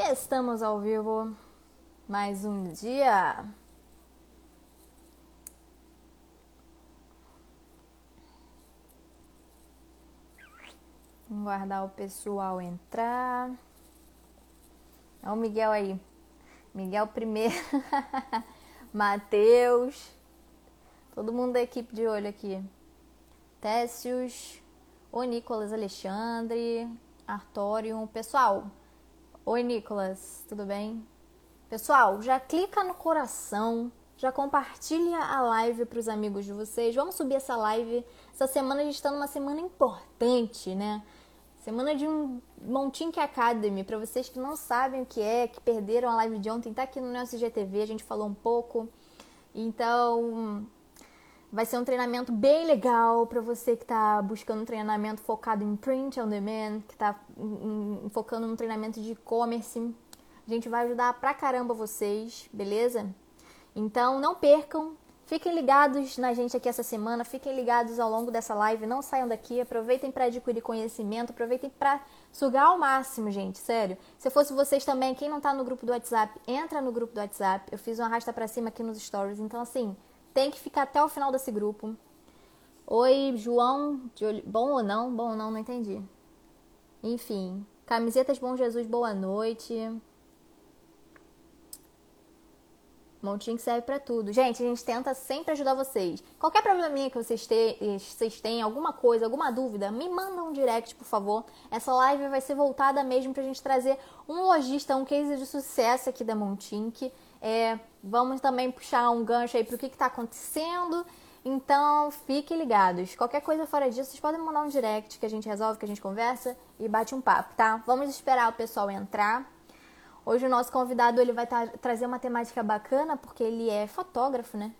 Estamos ao vivo mais um dia. Vamos guardar o pessoal entrar. Olha o Miguel aí. Miguel primeiro. Matheus. Todo mundo da equipe de olho aqui. Técios. O Nicolas Alexandre. Artorium. Pessoal. Oi, Nicolas. Tudo bem? Pessoal, já clica no coração. Já compartilha a live para os amigos de vocês. Vamos subir essa live. Essa semana a gente está numa semana importante, né? Semana de um Montink Academy, para vocês que não sabem o que é, que perderam a live de ontem, tá aqui no nosso GTV, a gente falou um pouco. Então, vai ser um treinamento bem legal para você que está buscando um treinamento focado em print on demand, que está focando no treinamento de e-commerce. A gente vai ajudar pra caramba vocês, beleza? Então, não percam, Fiquem ligados na gente aqui essa semana, fiquem ligados ao longo dessa live, não saiam daqui, aproveitem para adquirir conhecimento, aproveitem para sugar ao máximo, gente, sério. Se fosse vocês também, quem não está no grupo do WhatsApp, entra no grupo do WhatsApp. Eu fiz um arrasta para cima aqui nos stories, então assim, tem que ficar até o final desse grupo. Oi, João, bom ou não? Bom ou não, não entendi. Enfim, camisetas Bom Jesus, boa noite. Montinho serve para tudo. Gente, a gente tenta sempre ajudar vocês. Qualquer probleminha que vocês, te, vocês tenham, alguma coisa, alguma dúvida, me manda um direct, por favor. Essa live vai ser voltada mesmo pra gente trazer um lojista, um case de sucesso aqui da Montink. É, vamos também puxar um gancho aí pro que, que tá acontecendo. Então, fiquem ligados. Qualquer coisa fora disso, vocês podem mandar um direct que a gente resolve, que a gente conversa e bate um papo, tá? Vamos esperar o pessoal entrar. Hoje o nosso convidado ele vai tra trazer uma temática bacana porque ele é fotógrafo, né?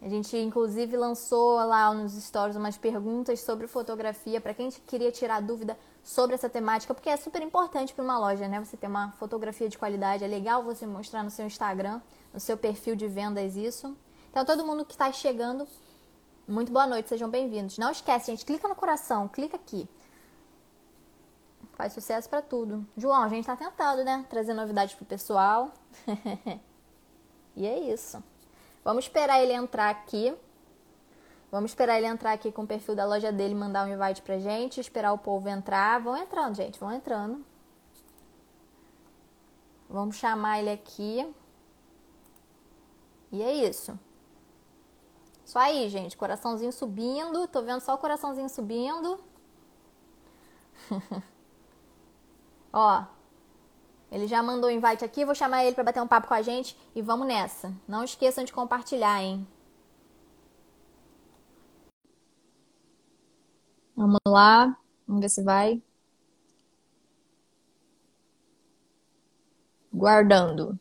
A gente inclusive lançou lá nos stories umas perguntas sobre fotografia para quem queria tirar dúvida sobre essa temática, porque é super importante para uma loja, né? Você ter uma fotografia de qualidade, é legal você mostrar no seu Instagram, no seu perfil de vendas isso. Então todo mundo que está chegando, muito boa noite, sejam bem-vindos. Não esquece, gente, clica no coração, clica aqui. Faz sucesso para tudo. João, a gente tá tentando, né? Trazer novidades pro pessoal. e é isso. Vamos esperar ele entrar aqui. Vamos esperar ele entrar aqui com o perfil da loja dele, mandar um invite pra gente, esperar o povo entrar. Vão entrando, gente, vão entrando. Vamos chamar ele aqui. E é isso. Isso aí, gente. Coraçãozinho subindo. Tô vendo só o coraçãozinho subindo. Ó, ele já mandou o um invite aqui, vou chamar ele para bater um papo com a gente e vamos nessa. Não esqueçam de compartilhar, hein? Vamos lá, vamos ver se vai. Guardando.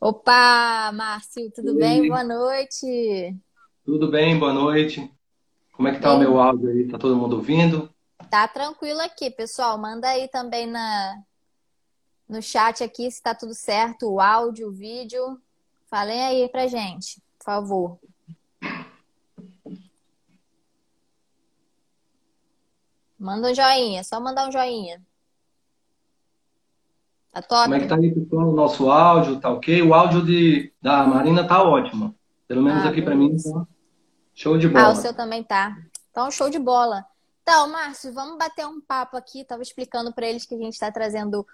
Opa, Márcio, tudo bem? Boa noite. Tudo bem, boa noite. Como é que tá bem. o meu áudio aí? Tá todo mundo ouvindo? Tá tranquilo aqui, pessoal. Manda aí também na, no chat aqui se tá tudo certo, o áudio, o vídeo. Falem aí pra gente, por favor. Manda um joinha, só mandar um joinha. Tá top? Como é que tá aí, pessoal? O nosso áudio tá ok? O áudio de, da Marina tá ótimo. Pelo menos ah, aqui para mim tá show de bola. Ah, o seu também tá. Então, show de bola. Então, Márcio, vamos bater um papo aqui. Tava explicando para eles que a gente está trazendo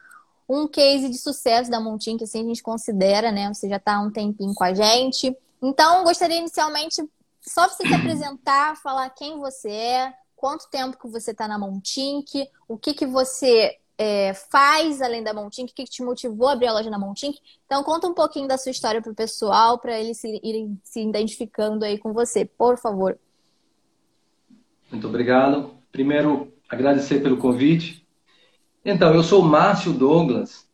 um case de sucesso da Montin, que assim a gente considera, né? Você já está há um tempinho com a gente. Então, gostaria inicialmente só você se apresentar, falar quem você é, quanto tempo que você está na Montink, o que, que você é, faz além da Montink, o que, que te motivou a abrir a loja na Montink. Então, conta um pouquinho da sua história para o pessoal, para eles se, irem se identificando aí com você, por favor. Muito obrigado. Primeiro, agradecer pelo convite. Então, eu sou Márcio Douglas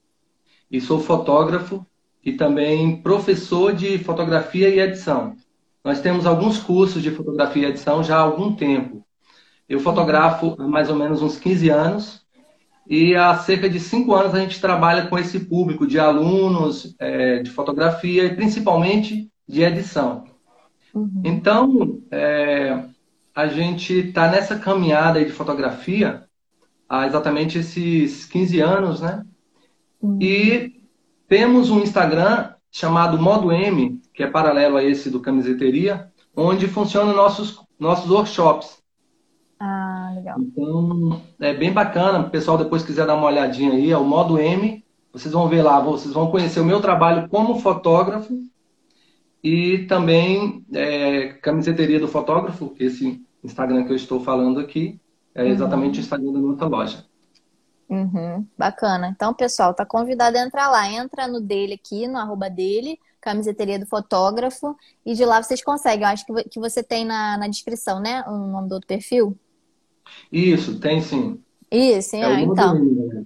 e sou fotógrafo e também professor de fotografia e edição. Nós temos alguns cursos de fotografia e edição já há algum tempo. Eu fotografo há mais ou menos uns 15 anos e há cerca de 5 anos a gente trabalha com esse público de alunos é, de fotografia e principalmente de edição. Uhum. Então, é, a gente está nessa caminhada de fotografia há exatamente esses 15 anos, né? Uhum. E temos um Instagram chamado Modo M, que é paralelo a esse do Camiseteria, onde funcionam nossos, nossos workshops. Ah, legal. Então, é bem bacana. O pessoal depois quiser dar uma olhadinha aí, é o Modo M. Vocês vão ver lá, vocês vão conhecer o meu trabalho como fotógrafo e também é, camiseteria do fotógrafo, esse Instagram que eu estou falando aqui, é exatamente uhum. o Instagram da nossa loja. Uhum, bacana. Então, pessoal, tá convidado a entrar lá. Entra no dele aqui, no arroba dele, camiseteria do fotógrafo, e de lá vocês conseguem. Eu acho que você tem na, na descrição, né? O nome do outro perfil? Isso, tem sim. Isso, é, então. né?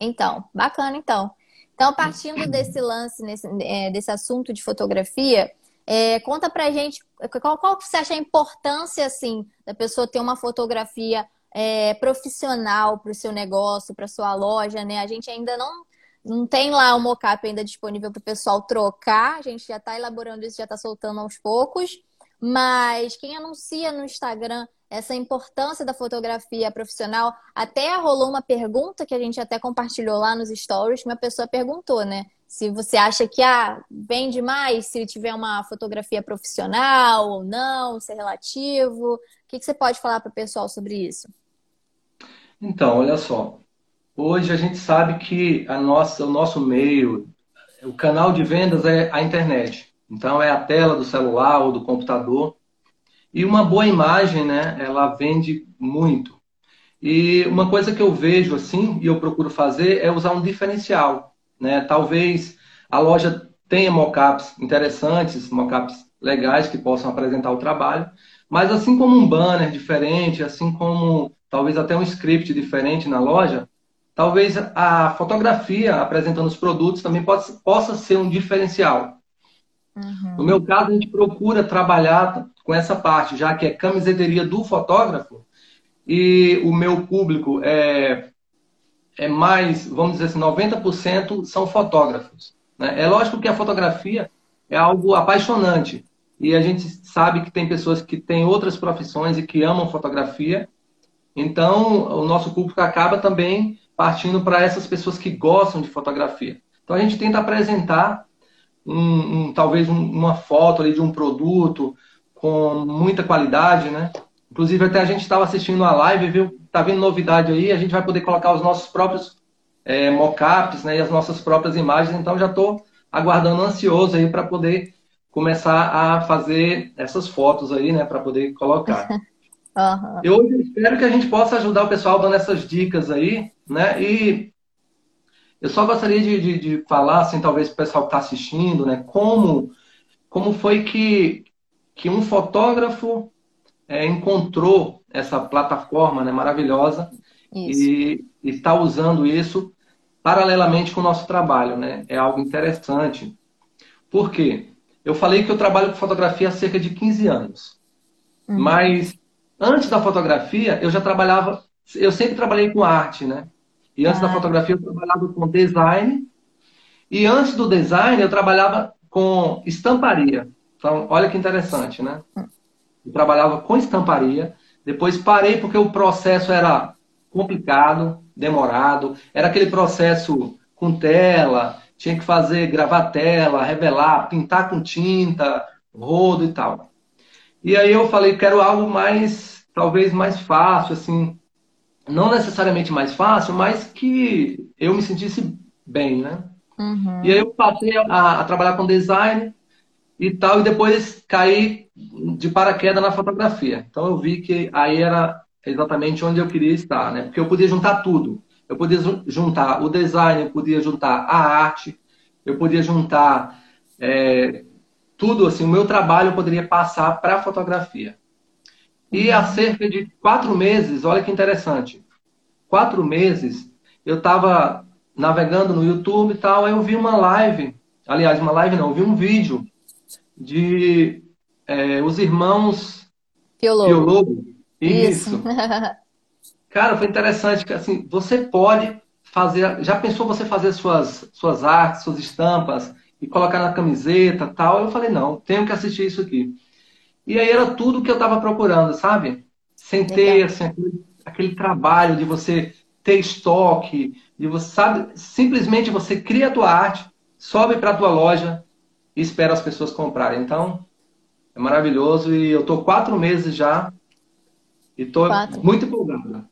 Então, bacana então. Então, partindo desse lance, nesse, é, desse assunto de fotografia, é, conta pra gente qual, qual você acha a importância, assim, da pessoa ter uma fotografia é, profissional para o seu negócio, para sua loja, né? A gente ainda não, não tem lá o mockup ainda disponível para o pessoal trocar, a gente já está elaborando isso, já está soltando aos poucos. Mas quem anuncia no Instagram essa importância da fotografia profissional, até rolou uma pergunta que a gente até compartilhou lá nos stories, que uma pessoa perguntou, né? Se você acha que ah, vende mais se tiver uma fotografia profissional ou não, se é relativo. O que, que você pode falar para o pessoal sobre isso? Então, olha só. Hoje a gente sabe que a nossa, o nosso meio, o canal de vendas é a internet. Então é a tela do celular ou do computador. E uma boa imagem, né, ela vende muito. E uma coisa que eu vejo assim, e eu procuro fazer, é usar um diferencial. Né? Talvez a loja tenha mockups interessantes, mockups legais que possam apresentar o trabalho, mas assim como um banner diferente, assim como talvez até um script diferente na loja, talvez a fotografia apresentando os produtos também possa, possa ser um diferencial. Uhum. No meu caso, a gente procura trabalhar com essa parte, já que é camiseteria do fotógrafo e o meu público é, é mais, vamos dizer assim, 90% são fotógrafos. Né? É lógico que a fotografia é algo apaixonante e a gente sabe que tem pessoas que têm outras profissões e que amam fotografia então, o nosso público acaba também partindo para essas pessoas que gostam de fotografia. Então, a gente tenta apresentar um, um, talvez um, uma foto ali de um produto com muita qualidade, né? Inclusive, até a gente estava assistindo a live, viu? Tá vendo novidade aí, a gente vai poder colocar os nossos próprios é, mockups, né? E as nossas próprias imagens. Então, já estou aguardando ansioso aí para poder começar a fazer essas fotos aí, né? Para poder colocar. Uhum. Eu espero que a gente possa ajudar o pessoal dando essas dicas aí, né? E eu só gostaria de, de, de falar, assim, talvez o pessoal que está assistindo, né? Como, como foi que, que um fotógrafo é, encontrou essa plataforma né, maravilhosa isso. e está usando isso paralelamente com o nosso trabalho, né? É algo interessante. Por quê? Eu falei que eu trabalho com fotografia há cerca de 15 anos. Uhum. Mas Antes da fotografia, eu já trabalhava, eu sempre trabalhei com arte, né? E antes ah. da fotografia, eu trabalhava com design. E antes do design, eu trabalhava com estamparia. Então, olha que interessante, né? Eu trabalhava com estamparia. Depois parei porque o processo era complicado, demorado. Era aquele processo com tela, tinha que fazer, gravar tela, revelar, pintar com tinta, rodo e tal. E aí eu falei, quero algo mais, talvez mais fácil, assim, não necessariamente mais fácil, mas que eu me sentisse bem, né? Uhum. E aí eu passei a, a, trabalhar com design e tal, e depois caí de paraquedas na fotografia. Então eu vi que aí era exatamente onde eu queria estar, né? Porque eu podia juntar tudo. Eu podia juntar o design, eu podia juntar a arte, eu podia juntar é, tudo assim, o meu trabalho eu poderia passar para a fotografia. E há cerca de quatro meses, olha que interessante, quatro meses eu estava navegando no YouTube e tal, aí eu vi uma live, aliás, uma live não, eu vi um vídeo de é, os irmãos Piologo. Isso. Isso. Cara, foi interessante que assim, você pode fazer, já pensou você fazer suas suas artes, suas estampas, e colocar na camiseta tal. Eu falei, não, tenho que assistir isso aqui. E aí era tudo que eu estava procurando, sabe? Sem ter assim, aquele, aquele, trabalho de você ter estoque, e você sabe, simplesmente você cria a tua arte, sobe para a tua loja e espera as pessoas comprarem. Então, é maravilhoso e eu estou quatro meses já e estou muito empolgado.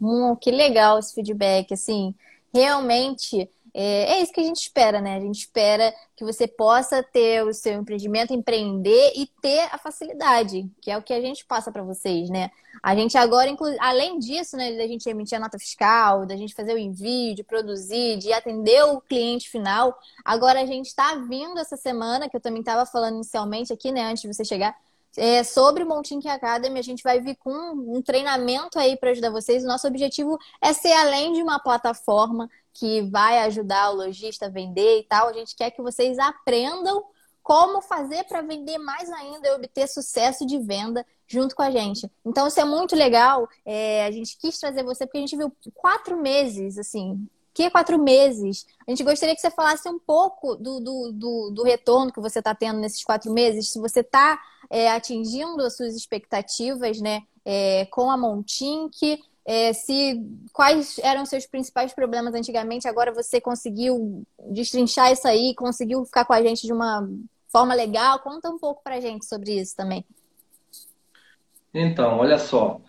Hum, que legal esse feedback, assim, realmente é, é, isso que a gente espera, né? A gente espera que você possa ter o seu empreendimento, empreender e ter a facilidade, que é o que a gente passa para vocês, né? A gente agora, além disso, né, da gente emitir a nota fiscal, da gente fazer o envio, de produzir, de atender o cliente final, agora a gente está vindo essa semana, que eu também estava falando inicialmente aqui, né, antes de você chegar, é, sobre Montink Academy, a gente vai vir com um treinamento aí para ajudar vocês. O nosso objetivo é ser além de uma plataforma que vai ajudar o lojista a vender e tal. A gente quer que vocês aprendam como fazer para vender mais ainda e obter sucesso de venda junto com a gente. Então, isso é muito legal. É, a gente quis trazer você porque a gente viu quatro meses, assim, que quatro meses. A gente gostaria que você falasse um pouco do, do, do, do retorno que você está tendo nesses quatro meses, se você está é, atingindo as suas expectativas né, é, com a Montink, é, se quais eram seus principais problemas antigamente, agora você conseguiu destrinchar isso aí, conseguiu ficar com a gente de uma forma legal. Conta um pouco pra gente sobre isso também. Então, olha só.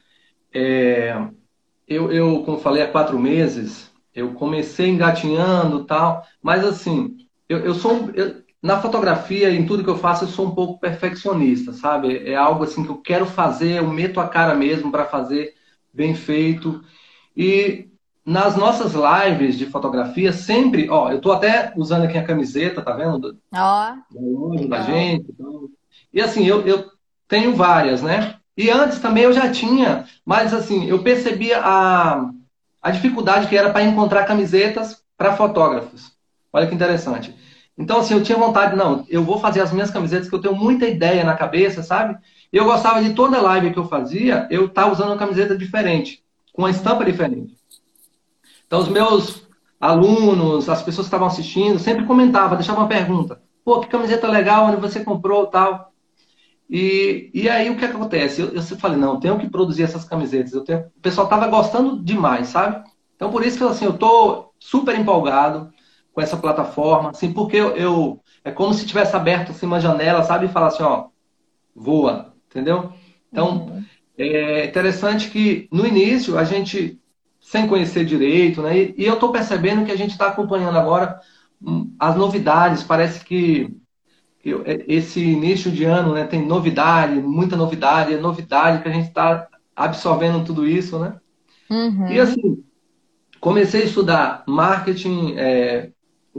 É, eu, eu, como falei, há quatro meses, eu comecei engatinhando tal, mas assim, eu, eu sou. Eu, na fotografia, em tudo que eu faço, eu sou um pouco perfeccionista, sabe? É algo assim que eu quero fazer, eu meto a cara mesmo para fazer bem feito. E nas nossas lives de fotografia, sempre, ó, eu tô até usando aqui a camiseta, tá vendo? Ó. Oh, da gente. Então. E assim, eu, eu tenho várias, né? E antes também eu já tinha, mas assim, eu percebia a, a dificuldade que era para encontrar camisetas para fotógrafos. Olha que interessante. Então, assim, eu tinha vontade, não, eu vou fazer as minhas camisetas, que eu tenho muita ideia na cabeça, sabe? Eu gostava de toda live que eu fazia, eu estar usando uma camiseta diferente, com uma estampa diferente. Então, os meus alunos, as pessoas que estavam assistindo, sempre comentavam, deixavam uma pergunta. Pô, que camiseta legal, onde você comprou tal. E, e aí, o que, que acontece? Eu, eu falei, não, eu tenho que produzir essas camisetas. Eu tenho... O pessoal estava gostando demais, sabe? Então, por isso que assim, eu estou super empolgado com essa plataforma, assim, porque eu, eu é como se tivesse aberto assim, uma janela, sabe? E falar assim, ó, voa, entendeu? Então, uhum. é interessante que no início a gente, sem conhecer direito, né? E, e eu estou percebendo que a gente está acompanhando agora hum, as novidades. Parece que, é, esse início de ano né, tem novidade, muita novidade, é novidade que a gente está absorvendo tudo isso, né? Uhum. E assim, comecei a estudar marketing, é,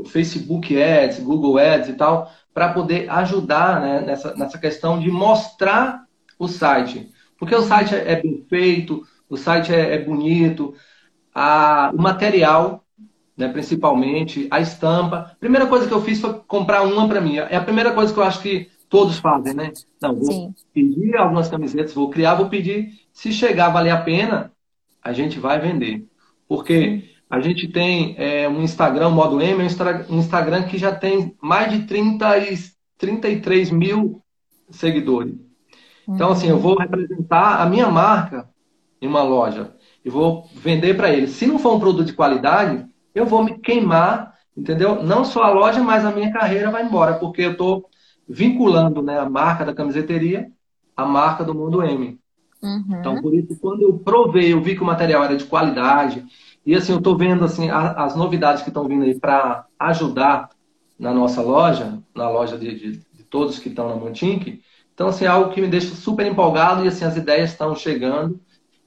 Facebook Ads, Google Ads e tal, para poder ajudar né, nessa, nessa questão de mostrar o site. Porque o site é, é bem feito, o site é, é bonito, a, o material, né, principalmente, a estampa. Primeira coisa que eu fiz foi comprar uma para mim. É a primeira coisa que eu acho que todos fazem, né? Não, vou Sim. pedir algumas camisetas, vou criar, vou pedir. Se chegar a valer a pena, a gente vai vender. Porque a gente tem é, um Instagram, modo M, um Instagram que já tem mais de 30 e 33 mil seguidores. Então, assim, eu vou representar a minha marca em uma loja e vou vender para eles. Se não for um produto de qualidade, eu vou me queimar, entendeu? Não só a loja, mas a minha carreira vai embora, porque eu estou vinculando né, a marca da camiseteria à marca do Mundo M. Uhum. Então, por isso, quando eu provei, eu vi que o material era de qualidade, e assim, eu estou vendo assim, as novidades que estão vindo aí para ajudar na nossa loja, na loja de, de, de todos que estão na Montink, então, assim, é algo que me deixa super empolgado e, assim, as ideias estão chegando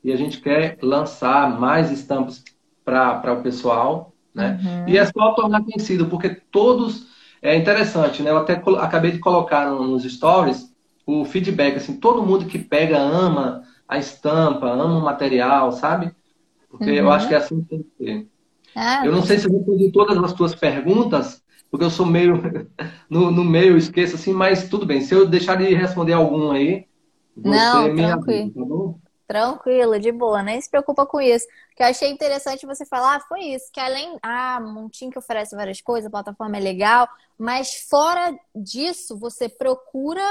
e a gente quer lançar mais estampas para o pessoal, né? Uhum. E é só tornar conhecido, porque todos... É interessante, né? Eu até acabei de colocar nos stories o feedback, assim, todo mundo que pega ama a estampa, ama o material, sabe? Porque uhum. eu acho que é assim que tem que ser. Ah, eu não sei se eu respondi todas as tuas perguntas, porque eu sou meio. no, no meio, esqueço assim, mas tudo bem. Se eu deixar de responder algum aí, você Não, me tranquilo. tá bom? Tranquilo, de boa, nem se preocupa com isso. Que eu achei interessante você falar ah, foi isso, que além, ah, Montinho que oferece várias coisas, a plataforma é legal, mas fora disso, você procura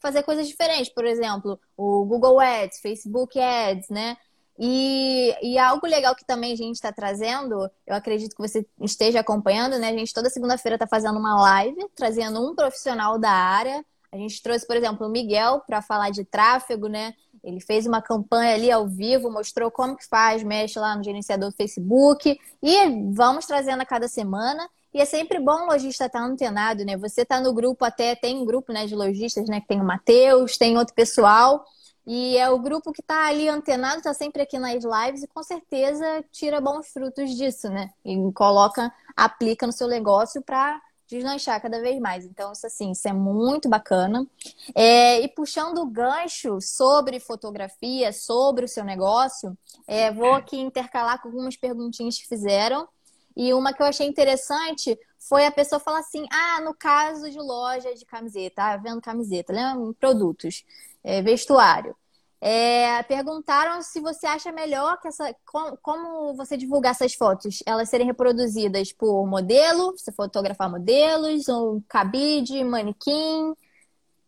fazer coisas diferentes. Por exemplo, o Google Ads, Facebook Ads, né? E, e algo legal que também a gente está trazendo, eu acredito que você esteja acompanhando, né? A gente toda segunda-feira está fazendo uma live, trazendo um profissional da área. A gente trouxe, por exemplo, o Miguel para falar de tráfego, né? Ele fez uma campanha ali ao vivo, mostrou como que faz, mexe lá no gerenciador do Facebook. E vamos trazendo a cada semana. E é sempre bom o lojista estar tá antenado, né? Você está no grupo até, tem um grupo né, de lojistas, né? Que tem o Matheus, tem outro pessoal. E é o grupo que está ali antenado, está sempre aqui nas lives e com certeza tira bons frutos disso, né? E coloca, aplica no seu negócio para deslanchar cada vez mais. Então, isso assim, isso é muito bacana. É, e puxando o gancho sobre fotografia, sobre o seu negócio, é, vou aqui intercalar com algumas perguntinhas que fizeram. E uma que eu achei interessante foi a pessoa falar assim: ah, no caso de loja de camiseta, ah, vendo camiseta, lembra? Produtos é, vestuário. É, perguntaram se você acha melhor que essa. Como, como, você divulgar essas fotos? Elas serem reproduzidas por modelo, você fotografar modelos, ou cabide, manequim.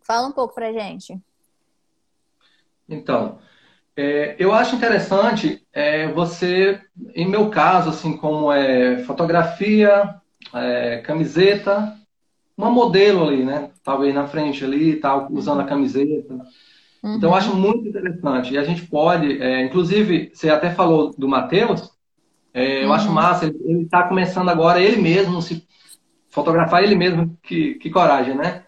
Fala um pouco pra gente. Então, é, eu acho interessante é, você, em meu caso, assim, como é fotografia, é, camiseta, uma modelo ali, né? Talvez na frente ali, tal, usando a camiseta. Uhum. Então, eu acho muito interessante. E a gente pode, é, inclusive, você até falou do Matheus, é, eu uhum. acho massa, ele está começando agora ele mesmo se fotografar ele mesmo, que, que coragem, né?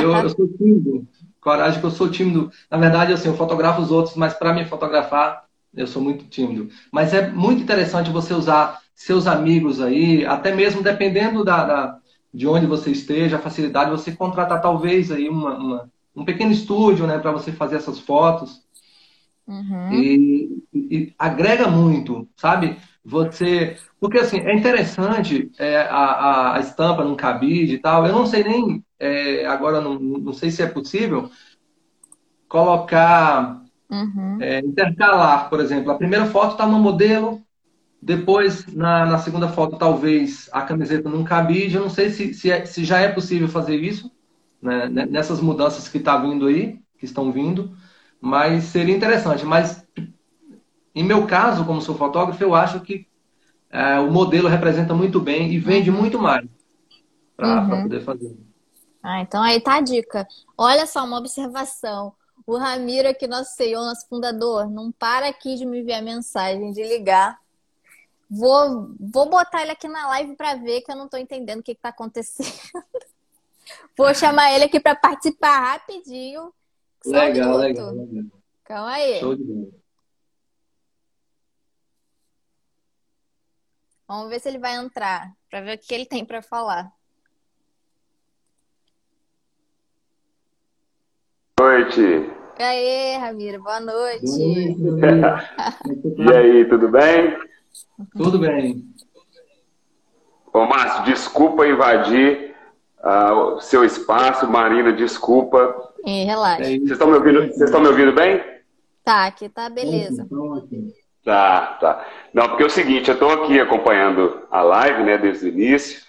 eu, eu, sou tímido, coragem que eu sou tímido. Na verdade, assim, eu fotografo os outros, mas para me fotografar, eu sou muito tímido. Mas é muito interessante você usar seus amigos aí, até mesmo dependendo da, da de onde você esteja, a facilidade, você contratar talvez aí uma, uma um pequeno estúdio, né, para você fazer essas fotos. Uhum. E, e, agrega muito, sabe? Você. Porque assim, é interessante é, a, a, estampa num cabide e tal. Eu não sei nem. É, agora não, não sei se é possível colocar. Uhum. É, intercalar, por exemplo. A primeira foto está no modelo, depois na, na segunda foto, talvez a camiseta num cabide. Eu não sei se, se, é, se já é possível fazer isso né, nessas mudanças que está vindo aí, que estão vindo, mas seria interessante. Mas em meu caso, como sou fotógrafo, eu acho que é, o modelo representa muito bem e vende muito mais para uhum. poder fazer. Ah, então aí tá a dica. Olha só uma observação. O Ramiro aqui, nosso CEO, nosso fundador, não para aqui de me enviar mensagem, de ligar. Vou, vou botar ele aqui na live para ver que eu não estou entendendo o que está acontecendo. Vou chamar ele aqui para participar rapidinho. Legal, um legal, legal. Calma aí. Show de bola. Vamos ver se ele vai entrar, para ver o que ele tem para falar. Boa noite. E aí, Ramiro, boa noite. e aí, tudo bem? Tudo bem. Ô, Márcio, desculpa invadir uh, o seu espaço. Marina, desculpa. E relaxa. É vocês estão me ouvindo, vocês estão me ouvindo bem? Tá, aqui tá beleza. Tá, tá. Não, porque é o seguinte, eu estou aqui acompanhando a live, né, desde o início.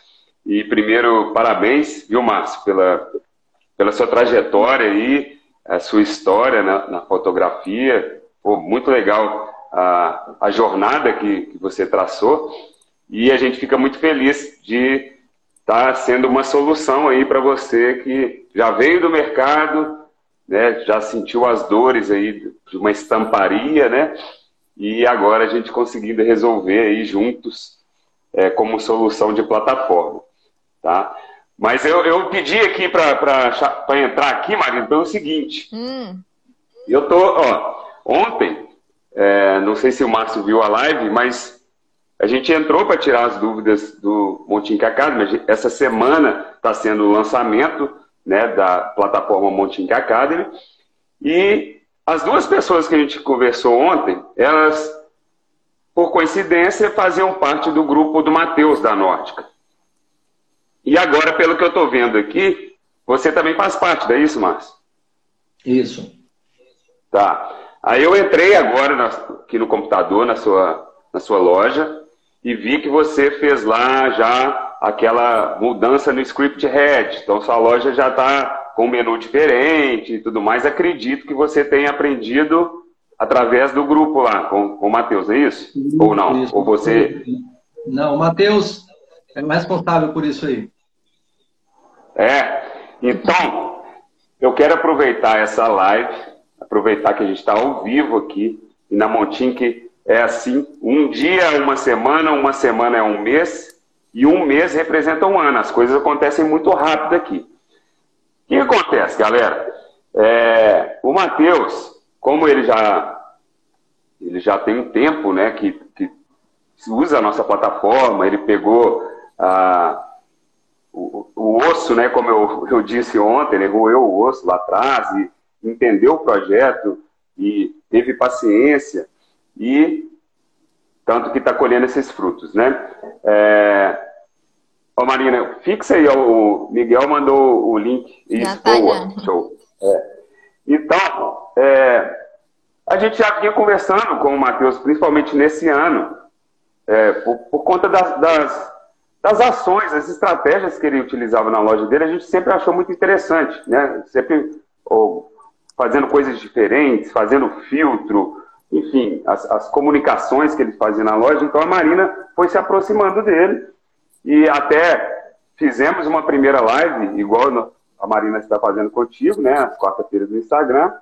E primeiro, parabéns, viu, Márcio, pela, pela sua trajetória aí, a sua história na, na fotografia. Pô, muito legal a, a jornada que, que você traçou. E a gente fica muito feliz de está sendo uma solução aí para você que já veio do mercado, né, já sentiu as dores aí de uma estamparia, né? E agora a gente conseguindo resolver aí juntos é, como solução de plataforma, tá? Mas eu, eu pedi aqui para entrar aqui, Marina, pelo seguinte. Hum. Eu tô, ó, ontem, é, não sei se o Márcio viu a live, mas a gente entrou para tirar as dúvidas do Montink Academy. Essa semana está sendo o lançamento né, da plataforma Montink Academy. E as duas pessoas que a gente conversou ontem, elas, por coincidência, faziam parte do grupo do Matheus da Nórdica. E agora, pelo que eu estou vendo aqui, você também faz parte, não é isso, Márcio? Isso. Tá. Aí eu entrei agora aqui no computador, na sua, na sua loja, e vi que você fez lá já aquela mudança no script head. Então sua loja já está com um menu diferente e tudo mais. Acredito que você tenha aprendido através do grupo lá, com, com o Matheus, é isso? isso Ou não? Isso. Ou você. Não, o Matheus é mais responsável por isso aí. É. Então, eu quero aproveitar essa live, aproveitar que a gente está ao vivo aqui, e na Montink é assim: um dia é uma semana, uma semana é um mês, e um mês representa um ano. As coisas acontecem muito rápido aqui. O que acontece, galera? É, o Matheus, como ele já, ele já tem um tempo né, que, que usa a nossa plataforma, ele pegou o, o, osso, né, como eu, eu disse ontem, ele roeu o osso lá atrás e entendeu o projeto e teve paciência e tanto que está colhendo esses frutos, né? É... Ô Marina, fixa aí, o Miguel mandou o link. Isso, tá boa, show. É. Então, é, a gente já vinha conversando com o Matheus, principalmente nesse ano, é, por, por, conta das, das, das, ações, das estratégias que ele utilizava na loja dele, a gente sempre achou muito interessante, né? Sempre ou, fazendo coisas diferentes, fazendo filtro, enfim, as, as comunicações que ele fazia na loja. Então a Marina foi se aproximando dele e até fizemos uma primeira live, igual a Marina está fazendo contigo, né, às quarta-feiras no Instagram.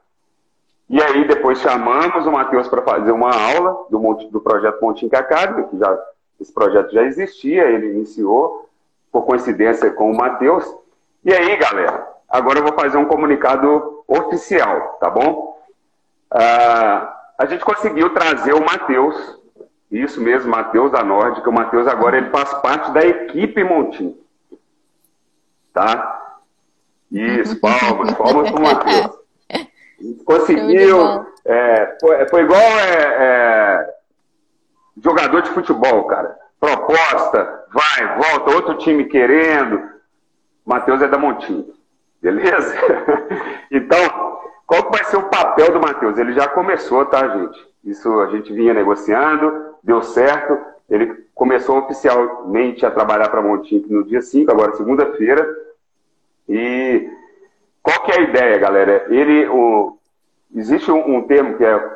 E aí depois chamamos o Matheus para fazer uma aula do, do projeto Montinho Academy, que já, esse projeto já existia, ele iniciou por coincidência com o Matheus. E aí, galera, agora eu vou fazer um comunicado oficial, tá bom? Uh, a gente conseguiu trazer o Matheus, isso mesmo, Matheus da Nórdica. O Matheus agora ele faz parte da equipe Montinho. Tá? Isso, palmas, palmas para o Matheus. Conseguiu. É, foi, foi, igual é, é, jogador de futebol, cara. Proposta, vai, volta, outro time querendo. Matheus é da Montinho. Beleza? então, qual que vai ser o papel do Matheus? Ele já começou, tá, gente? Isso a gente vinha negociando, deu certo. Ele começou oficialmente a trabalhar para Montinho no dia 5, agora segunda-feira. E qual que é a ideia, galera? Ele, o, existe um, um, termo que é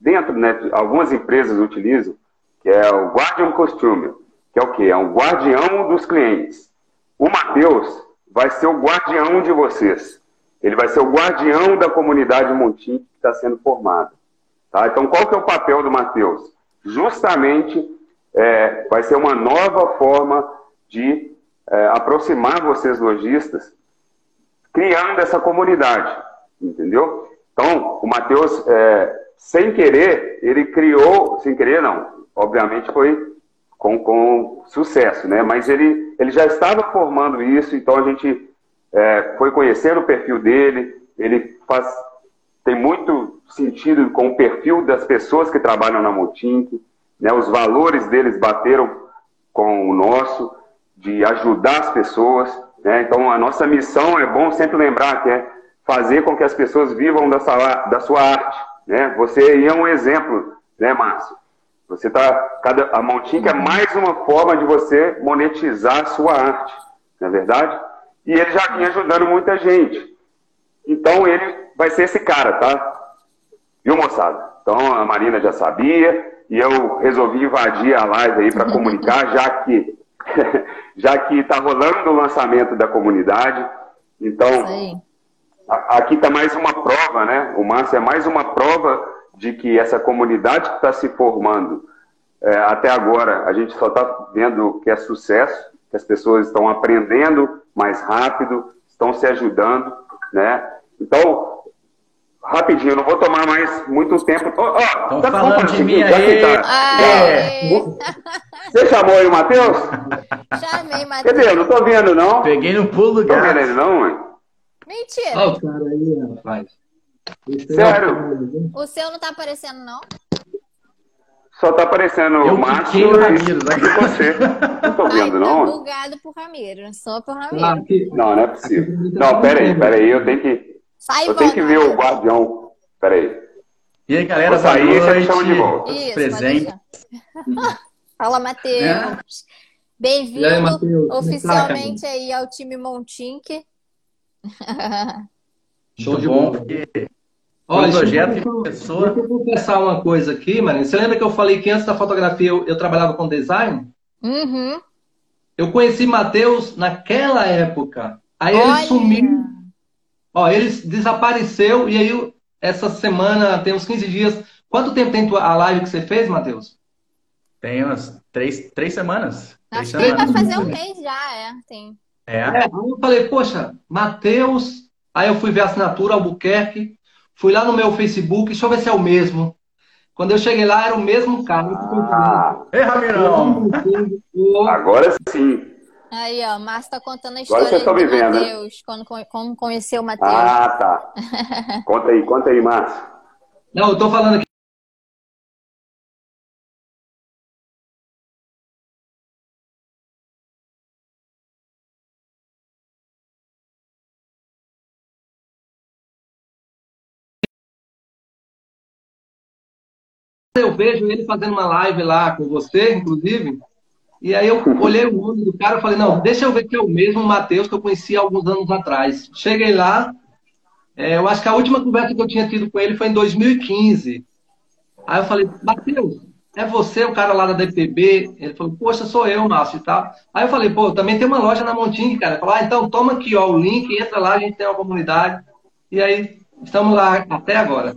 dentro, né, algumas empresas utilizam, que é o Guardian Costume, que é o quê? É um guardião dos clientes. O Matheus vai ser o guardião de vocês. Ele vai ser o guardião da comunidade Montim que está sendo formada. Tá? Então, qual que é o papel do Matheus? Justamente é, vai ser uma nova forma de é, aproximar vocês lojistas, criando essa comunidade, entendeu? Então, o Matheus, é, sem querer, ele criou, sem querer não, obviamente foi com, com sucesso, né? Mas ele, ele já estava formando isso, então a gente é, foi conhecendo o perfil dele, ele faz, tem muito sentido com o perfil das pessoas que trabalham na Motink, né? Os valores deles bateram com o nosso, de ajudar as pessoas. Né? Então, a nossa missão é bom sempre lembrar que é fazer com que as pessoas vivam da sua, da sua arte. Né? Você é um exemplo, né, Márcio? Você tá, cada, a Montink é mais uma forma de você monetizar a sua arte, não é verdade? E ele já vinha ajudando muita gente. Então ele vai ser esse cara, tá? Viu, moçada? Então a Marina já sabia e eu resolvi invadir a live aí para comunicar, já que já que está rolando o lançamento da comunidade. Então, a, aqui está mais uma prova, né? O Márcio é mais uma prova de que essa comunidade que está se formando, é, até agora, a gente só está vendo que é sucesso, que as pessoas estão aprendendo mais rápido, estão se ajudando, né? Então, rapidinho, não vou tomar mais muito tempo. Oh, oh, tá falando de mim aí. Tá. É. Você chamou aí o Matheus? Chamei, Matheus. Quer dizer, eu não tô vendo, não. Peguei no pulo do gato. Tô vendo ele, não, mãe? Mentira. Olha o cara aí, rapaz. Sério? O seu não tá aparecendo, não? Só tá aparecendo eu o Márcio o Ramiro, e né? você. Não tô vendo, Ai, não. Tá bugado pro Ramiro, só pro Ramiro. Não, não é possível. Não, pera aí, pera aí, eu tenho que... Sai eu tenho que ver o guardião. Pera aí. E aí, galera, Vou sair e você chama de volta. Isso, Presente. Fala, Matheus. É. Bem-vindo Matheus? oficialmente aí ao time Montink. Show de bom. Olha, projeto deixa, pessoa... deixa eu confessar uma coisa aqui, Marina. Você lembra que eu falei que antes da fotografia eu, eu trabalhava com design? Uhum. Eu conheci Matheus naquela época. Aí Olha. ele sumiu. Ó, ele desapareceu e aí essa semana, tem uns 15 dias. Quanto tempo tem a live que você fez, Matheus? Tem umas três, três semanas. Acho três que semanas. vai fazer um mês já, é. Tem. É. é eu falei, poxa, Matheus. Aí eu fui ver a assinatura Albuquerque. Fui lá no meu Facebook, deixa eu ver se é o mesmo. Quando eu cheguei lá, era o mesmo cara. Ah. Ei, Ramirão! Agora sim. Aí, ó, o Márcio tá contando a história Agora do né? Matheus, quando, como conheceu o Matheus. Ah, tá. conta aí, conta aí, Márcio. Não, eu tô falando aqui. Eu vejo ele fazendo uma live lá com você, inclusive, e aí eu olhei o nome do cara e falei, não, deixa eu ver que é o mesmo Matheus que eu conheci alguns anos atrás. Cheguei lá, é, eu acho que a última conversa que eu tinha tido com ele foi em 2015. Aí eu falei, Matheus, é você o cara lá da DPB? Ele falou, poxa, sou eu, Márcio e tal. Aí eu falei, pô, também tem uma loja na Montingue, cara. Falou, ah, então toma aqui ó, o link, entra lá, a gente tem uma comunidade. E aí, estamos lá até agora.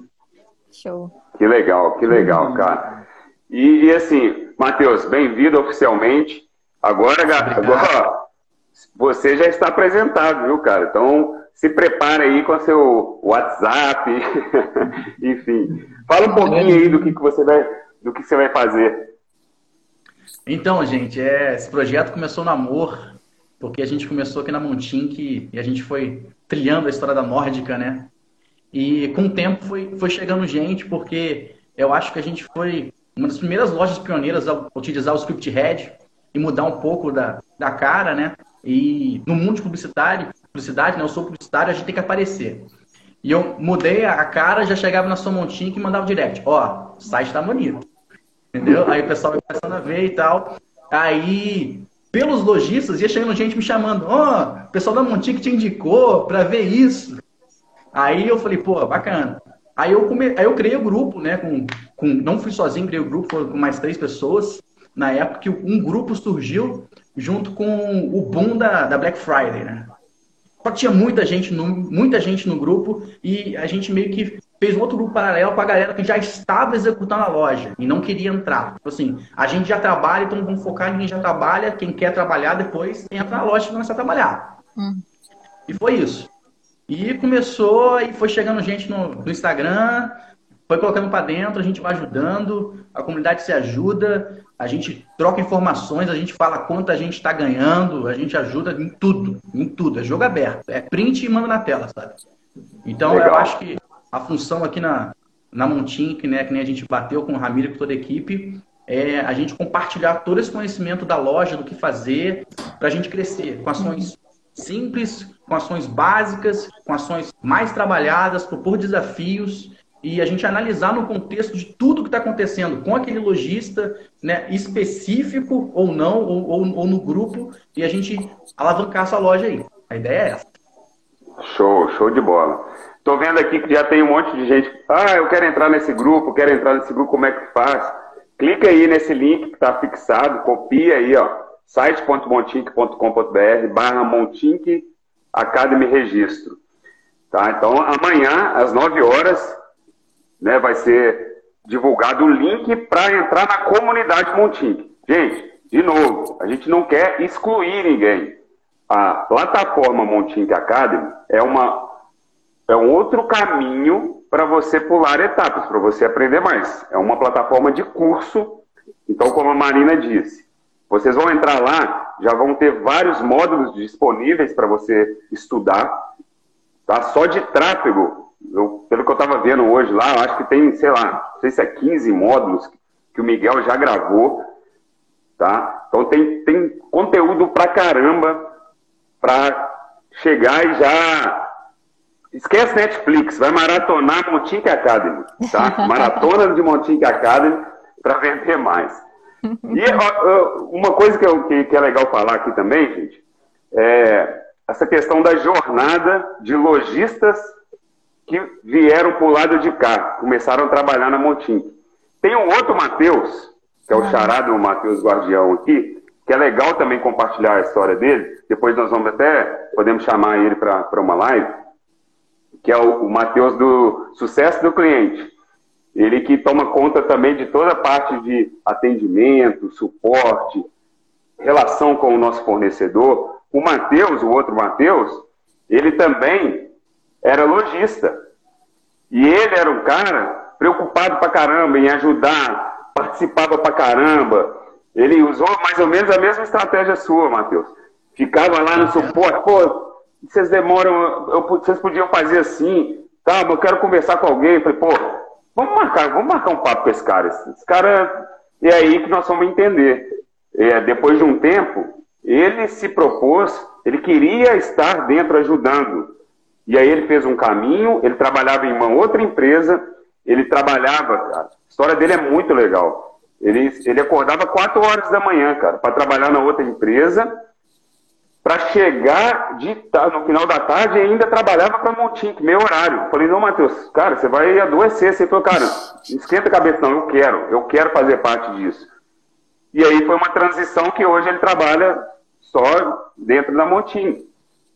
Show. Que legal, que legal, cara. E, e assim, Matheus, bem-vindo oficialmente. Agora, agora, você já está apresentado, viu, cara? Então, se prepare aí com seu WhatsApp, enfim. Fala um pouquinho aí do que, que você vai, do que você vai fazer. Então, gente, é, esse projeto começou no amor, porque a gente começou aqui na Montink e a gente foi trilhando a história da nórdica, né? E com o tempo foi, foi chegando gente, porque eu acho que a gente foi uma das primeiras lojas pioneiras a utilizar o script head e mudar um pouco da, da cara, né? E no mundo de publicidade, publicidade, né? Eu sou publicitário, a gente tem que aparecer. E eu mudei a cara, já chegava na sua montinha que mandava direct. Ó, site tá bonito. Entendeu? Aí o pessoal vai começando a ver e tal. Aí, pelos lojistas, ia chegando gente me chamando. Ó, oh, o pessoal da Montinha que te indicou para ver isso. Aí eu falei, pô, bacana. Aí eu, come... Aí eu criei o grupo, né? Com, com... Não fui sozinho, criei o grupo com mais três pessoas. Na época que um grupo surgiu junto com o boom da, da Black Friday, né? Só que tinha muita gente, no, muita gente no grupo e a gente meio que fez um outro grupo paralelo com a galera que já estava executando a loja e não queria entrar. Tipo assim, a gente já trabalha, então vamos focar em quem já trabalha, quem quer trabalhar depois entra na loja e começa a trabalhar. Hum. E foi isso. E começou, e foi chegando gente no, no Instagram, foi colocando para dentro, a gente vai ajudando, a comunidade se ajuda, a gente troca informações, a gente fala quanto a gente está ganhando, a gente ajuda em tudo, em tudo, é jogo aberto, é print e manda na tela, sabe? Então Legal. eu acho que a função aqui na, na Montin, que, né, que nem a gente bateu com o Ramiro e com toda a equipe, é a gente compartilhar todo esse conhecimento da loja, do que fazer, para a gente crescer com ações simples, com ações básicas, com ações mais trabalhadas, propor desafios e a gente analisar no contexto de tudo que está acontecendo com aquele lojista, né, específico ou não, ou, ou, ou, no grupo, e a gente alavancar essa loja aí. A ideia é essa. Show, show de bola. Tô vendo aqui que já tem um monte de gente. Ah, eu quero entrar nesse grupo, quero entrar nesse grupo, como é que faz? Clica aí nesse link que está fixado, copia aí, ó site.montink.com.br barra Montink Academy Registro. Tá? Então, amanhã, às 9 horas, né, vai ser divulgado o link para entrar na comunidade Montink. Gente, de novo, a gente não quer excluir ninguém. A plataforma Montink Academy é, uma, é um outro caminho para você pular etapas, para você aprender mais. É uma plataforma de curso. Então, como a Marina disse, vocês vão entrar lá, já vão ter vários módulos disponíveis para você estudar, tá? Só de tráfego, eu, pelo que eu estava vendo hoje lá, eu acho que tem, sei lá, não sei se é 15 módulos que o Miguel já gravou, tá? Então tem, tem conteúdo pra caramba para chegar e já Esquece Netflix, vai maratonar Montink Academy, tá? Maratona de Montink Academy para vender mais. E uma coisa que, eu, que, que, é legal falar aqui também, gente, é essa questão da jornada de lojistas que vieram para o lado de cá, começaram a trabalhar na Montim. Tem um outro Matheus, que é o charado Matheus Guardião aqui, que é legal também compartilhar a história dele. Depois nós vamos até, podemos chamar ele para uma live, que é o, o Matheus do Sucesso do Cliente. Ele que toma conta também de toda a parte de atendimento, suporte, relação com o nosso fornecedor. O Matheus, o outro Matheus, ele também era lojista. E ele era um cara preocupado pra caramba em ajudar, participava pra caramba. Ele usou mais ou menos a mesma estratégia sua, Matheus. Ficava lá no suporte, pô, vocês demoram, eu, vocês podiam fazer assim, tá, eu quero conversar com alguém. Eu falei, pô, vamos marcar, vamos marcar um papo com esse cara. Esse cara, é aí que nós vamos entender. É, depois de um tempo, ele se propôs, ele queria estar dentro ajudando. E aí ele fez um caminho, ele trabalhava em uma outra empresa, ele trabalhava, cara, a história dele é muito legal. Ele, ele acordava 4 horas da manhã, cara, para trabalhar na outra empresa, para chegar de, no final da tarde e ainda trabalhava para Montink, meu horário. Falei, não, Matheus, cara, você vai adoecer. Você falou, cara, esquenta a cabeça, não, eu quero, eu quero fazer parte disso. E aí foi uma transição que hoje ele trabalha só dentro da Montink.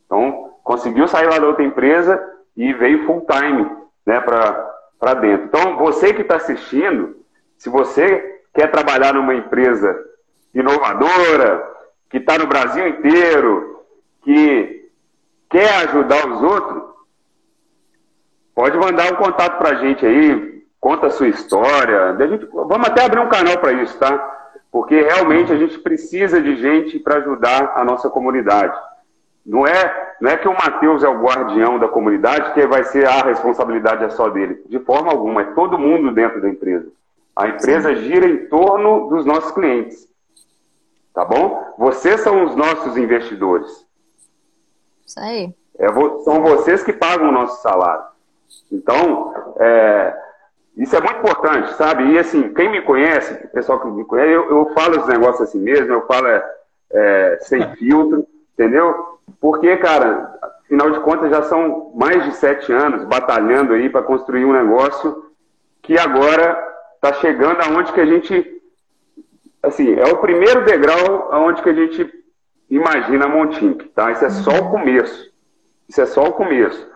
Então, conseguiu sair lá da outra empresa e veio full time né, para dentro. Então, você que está assistindo, se você quer trabalhar numa empresa inovadora, que está no Brasil inteiro, que quer ajudar os outros, pode mandar um contato para a gente aí, conta a sua história. A gente, vamos até abrir um canal para isso, tá? Porque realmente a gente precisa de gente para ajudar a nossa comunidade. Não é, não é que o Mateus é o guardião da comunidade que vai ser a responsabilidade é só dele. De forma alguma, é todo mundo dentro da empresa. A empresa Sim. gira em torno dos nossos clientes. Tá bom? Vocês são os nossos investidores. Isso aí. É, são vocês que pagam o nosso salário. Então, é, isso é muito importante, sabe? E assim, quem me conhece, o pessoal que me conhece, eu, eu falo os negócios assim mesmo, eu falo é, é, sem filtro, entendeu? Porque, cara, afinal de contas, já são mais de sete anos batalhando aí para construir um negócio que agora está chegando aonde que a gente. Assim, é o primeiro degrau aonde que a gente imagina a Montink, tá? Isso é só o começo. Isso é só o começo.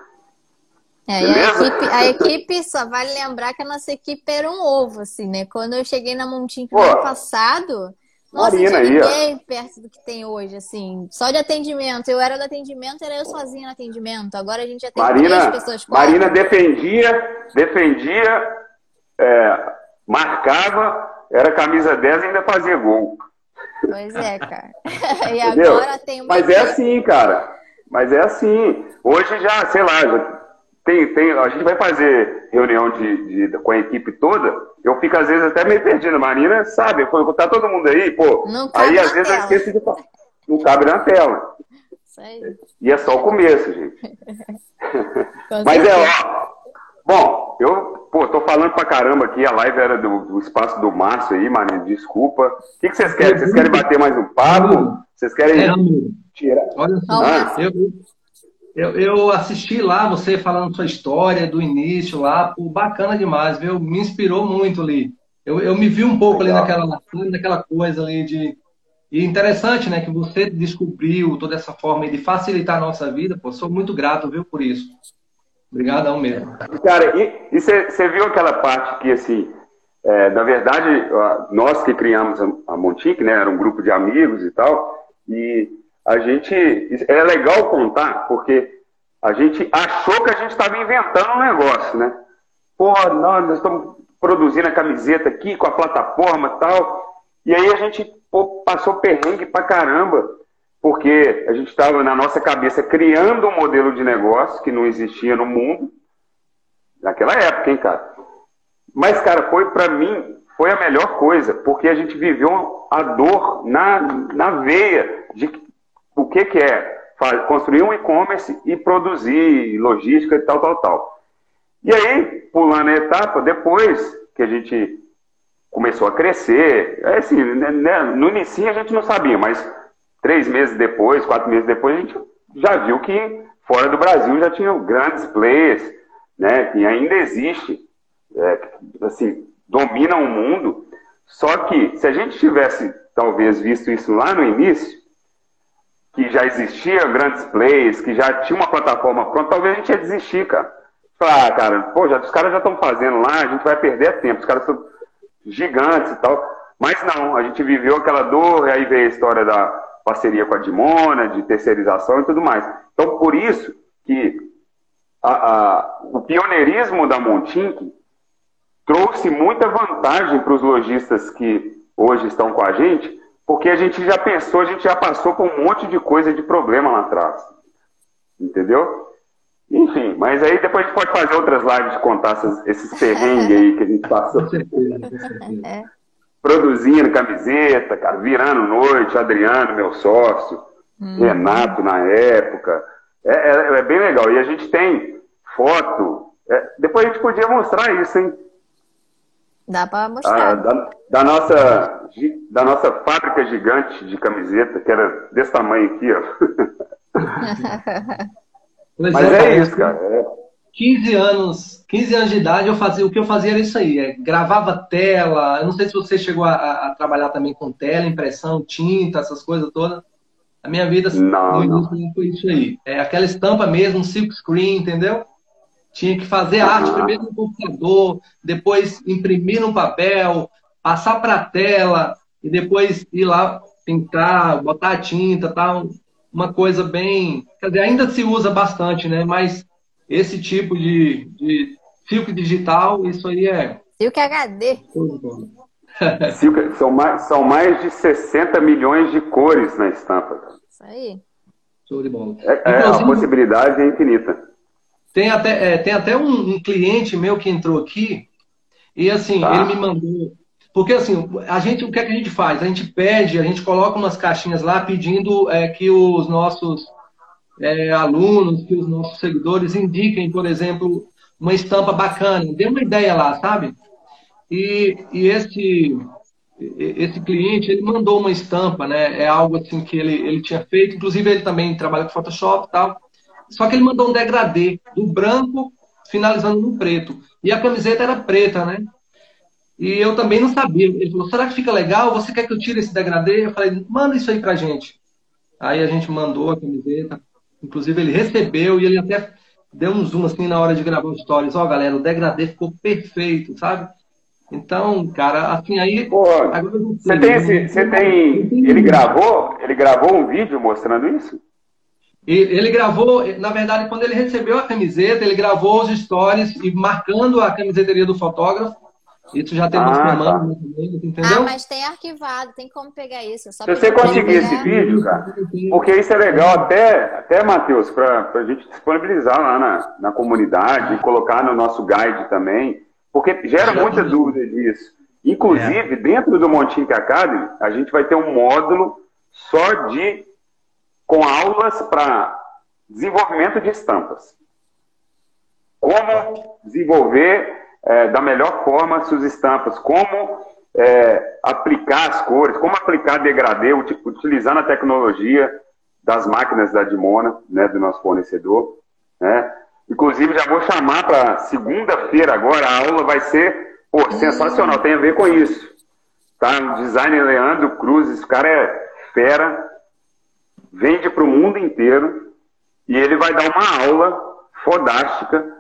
É, a, equipe, a equipe, só vale lembrar que a nossa equipe era um ovo, assim, né? Quando eu cheguei na Montink no ano passado, nossa, Marina aí, ninguém perto do que tem hoje, assim. Só de atendimento. Eu era do atendimento, era eu sozinha no atendimento. Agora a gente já tem Marina, pessoas quatro. Marina defendia, defendia, é, marcava, era camisa 10 e ainda fazia gol. Pois é, cara. e agora tem uma. Mas é assim, cara. Mas é assim. Hoje já, sei lá, já tem, tem, a gente vai fazer reunião de, de, com a equipe toda, eu fico às vezes até meio perdido. Marina sabe, eu tá todo mundo aí, pô. aí às vezes tela. eu esqueço de falar. Não cabe na tela. Isso aí. E é só o começo, gente. Mas é, ó. Bom, eu, pô, tô falando pra caramba aqui, a live era do, do espaço do Márcio aí, Marina, desculpa. O que, que vocês querem? Vocês querem bater mais um papo? Vocês querem é, tirar? Olha só, ah, eu, eu, eu, assisti lá você falando sua história do início lá, pô, bacana demais, viu? Me inspirou muito ali. Eu, eu me vi um pouco Legal. ali naquela, naquela coisa ali de. E interessante, né, que você descobriu toda essa forma de facilitar a nossa vida, pô, sou muito grato, viu, por isso. Obrigadão mesmo. Cara, e você viu aquela parte que, assim, é, na verdade, nós que criamos a Montique, né, era um grupo de amigos e tal, e a gente. É legal contar, porque a gente achou que a gente estava inventando um negócio, né? Pô, nós estamos produzindo a camiseta aqui com a plataforma e tal. E aí a gente pô, passou perrengue pra caramba, porque a gente estava na nossa cabeça criando um modelo de negócio que não existia no mundo, naquela época, hein, cara? Mas, cara, foi para mim, foi a melhor coisa, porque a gente viveu a dor na, na veia de o que, que é construir um e-commerce e produzir logística e tal, tal, tal. E aí, pulando a etapa, depois que a gente começou a crescer, é assim, né, né, no início a gente não sabia, mas três meses depois, quatro meses depois, a gente já viu que fora do Brasil já tinham grandes players, né, que ainda existe, é, assim, domina o mundo. Só que se a gente tivesse talvez visto isso lá no início, que já existia grandes plays, que já tinha uma plataforma pronta, talvez a gente ia desistir, cara. Falar, ah, cara, pô, já, os caras já estão fazendo lá, a gente vai perder tempo, os caras são gigantes e tal. Mas não, a gente viveu aquela dor, e aí veio a história da parceria com a Dimona, de terceirização e tudo mais. Então, por isso que a, a, o pioneirismo da Montink trouxe muita vantagem para os lojistas que hoje estão com a gente, porque a gente já pensou, a gente já passou por um monte de coisa de problema lá atrás. Entendeu? Enfim, mas aí depois a gente pode fazer outras lives de contar essas, esses perrengues aí que a gente passou. Com certeza, com certeza. É. Produzindo camiseta, cara, virando noite, Adriano, meu sócio, hum. Renato na época. É, é, é, bem legal. E a gente tem foto. É, depois a gente podia mostrar isso, hein? Dá para mostrar. Ah, da, da, nossa, da nossa fábrica gigante de camiseta, que era desse tamanho aqui, ó. Mas é, é isso, cara. É. 15 anos, 15 anos de idade, eu fazia, o que eu fazia era isso aí, é, gravava tela, eu não sei se você chegou a, a, trabalhar também com tela, impressão, tinta, essas coisas todas. A minha vida não, não. foi isso aí. É aquela estampa mesmo, um silk screen, entendeu? Tinha que fazer arte primeiro no computador, depois imprimir no papel, passar para a tela e depois ir lá pintar, botar a tinta, tal. Uma coisa bem. Quer dizer, ainda se usa bastante, né? Mas esse tipo de, de filtro digital, isso aí é. Silk HD. são, mais, são mais de 60 milhões de cores na estampa. Isso aí. Show de bola. É, é a possibilidade é infinita. Tem até, é, tem até um, um, cliente meu que entrou aqui e assim, tá. ele me mandou. Porque assim, a gente, o que, é que a gente faz? A gente pede, a gente coloca umas caixinhas lá pedindo é, que os nossos é, alunos, que os nossos seguidores indiquem, por exemplo, uma estampa bacana. Dê uma ideia lá, sabe? E, e esse, esse cliente, ele mandou uma estampa, né? É algo assim que ele, ele tinha feito. Inclusive, ele também trabalha com Photoshop e tal. Só que ele mandou um degradê do branco finalizando no preto. E a camiseta era preta, né? E eu também não sabia. Ele falou: será que fica legal? Você quer que eu tire esse degradê? Eu falei: manda isso aí pra gente. Aí a gente mandou a camiseta. Inclusive, ele recebeu e ele até deu um zoom assim na hora de gravar os stories. Ó, oh, galera, o degradê ficou perfeito, sabe? Então, cara, assim aí. Pô, você tem, esse, você tem. Ele gravou? Ele gravou um vídeo mostrando isso? E ele gravou, na verdade, quando ele recebeu a camiseta, ele gravou os stories e marcando a camiseteria do fotógrafo. Isso já tem ah, tá. entendeu? Ah, mas tem arquivado, tem como pegar isso. É Se você conseguir esse vídeo, cara, porque isso é legal até, até Matheus, para a gente disponibilizar lá na, na comunidade e colocar no nosso guide também, porque gera muita dúvida disso. Inclusive, é. dentro do Montink Academy, a gente vai ter um módulo só de com aulas para desenvolvimento de estampas. Como desenvolver é, da melhor forma suas estampas, como é, aplicar as cores, como aplicar degradê, utilizando a tecnologia das máquinas da Dimona, né, do nosso fornecedor. Né? Inclusive, já vou chamar para segunda-feira agora, a aula vai ser pô, sensacional, tem a ver com isso. Tá? O designer Leandro Cruz, esse cara é fera, vende para o mundo inteiro e ele vai dar uma aula fodástica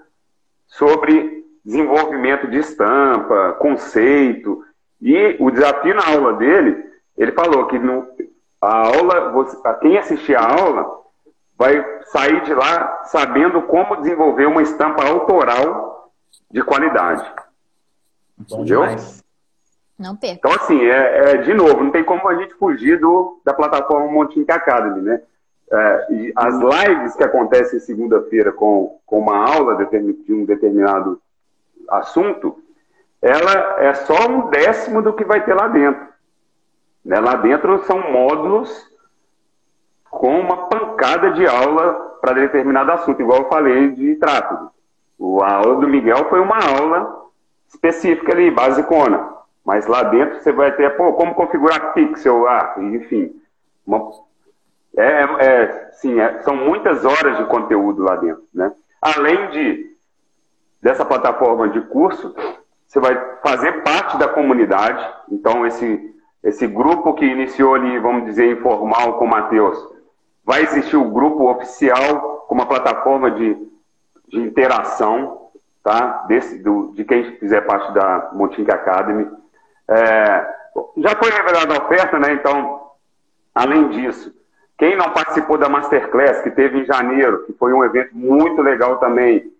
sobre desenvolvimento de estampa, conceito. E o desafio na aula dele, ele falou que no, a aula, você, quem assistir a aula vai sair de lá sabendo como desenvolver uma estampa autoral de qualidade. Bom Entendeu? Demais. Não perca. Então, assim, é, é, de novo, não tem como a gente fugir do, da plataforma Montink Academy, né? É, as lives que acontecem segunda-feira com, com uma aula de um determinado assunto, ela é só um décimo do que vai ter lá dentro. Né? Lá dentro são módulos com uma pancada de aula para determinado assunto, igual eu falei de tráfego. A aula do Miguel foi uma aula específica ali, basicona. Mas lá dentro você vai ter, pô, como configurar pixel, ah, enfim. Uma, é, é, sim, é, são muitas horas de conteúdo lá dentro, né? Além de dessa plataforma de curso, você vai fazer parte da comunidade. Então, esse, esse grupo que iniciou ali, vamos dizer, informal com o Matheus, vai existir o grupo oficial com uma plataforma de, de interação, tá? Desse, do, de quem fizer parte da Montink Academy. É, já foi revelada a oferta, né? Então, além disso, quem não participou da Masterclass, que teve em janeiro, que foi um evento muito legal também,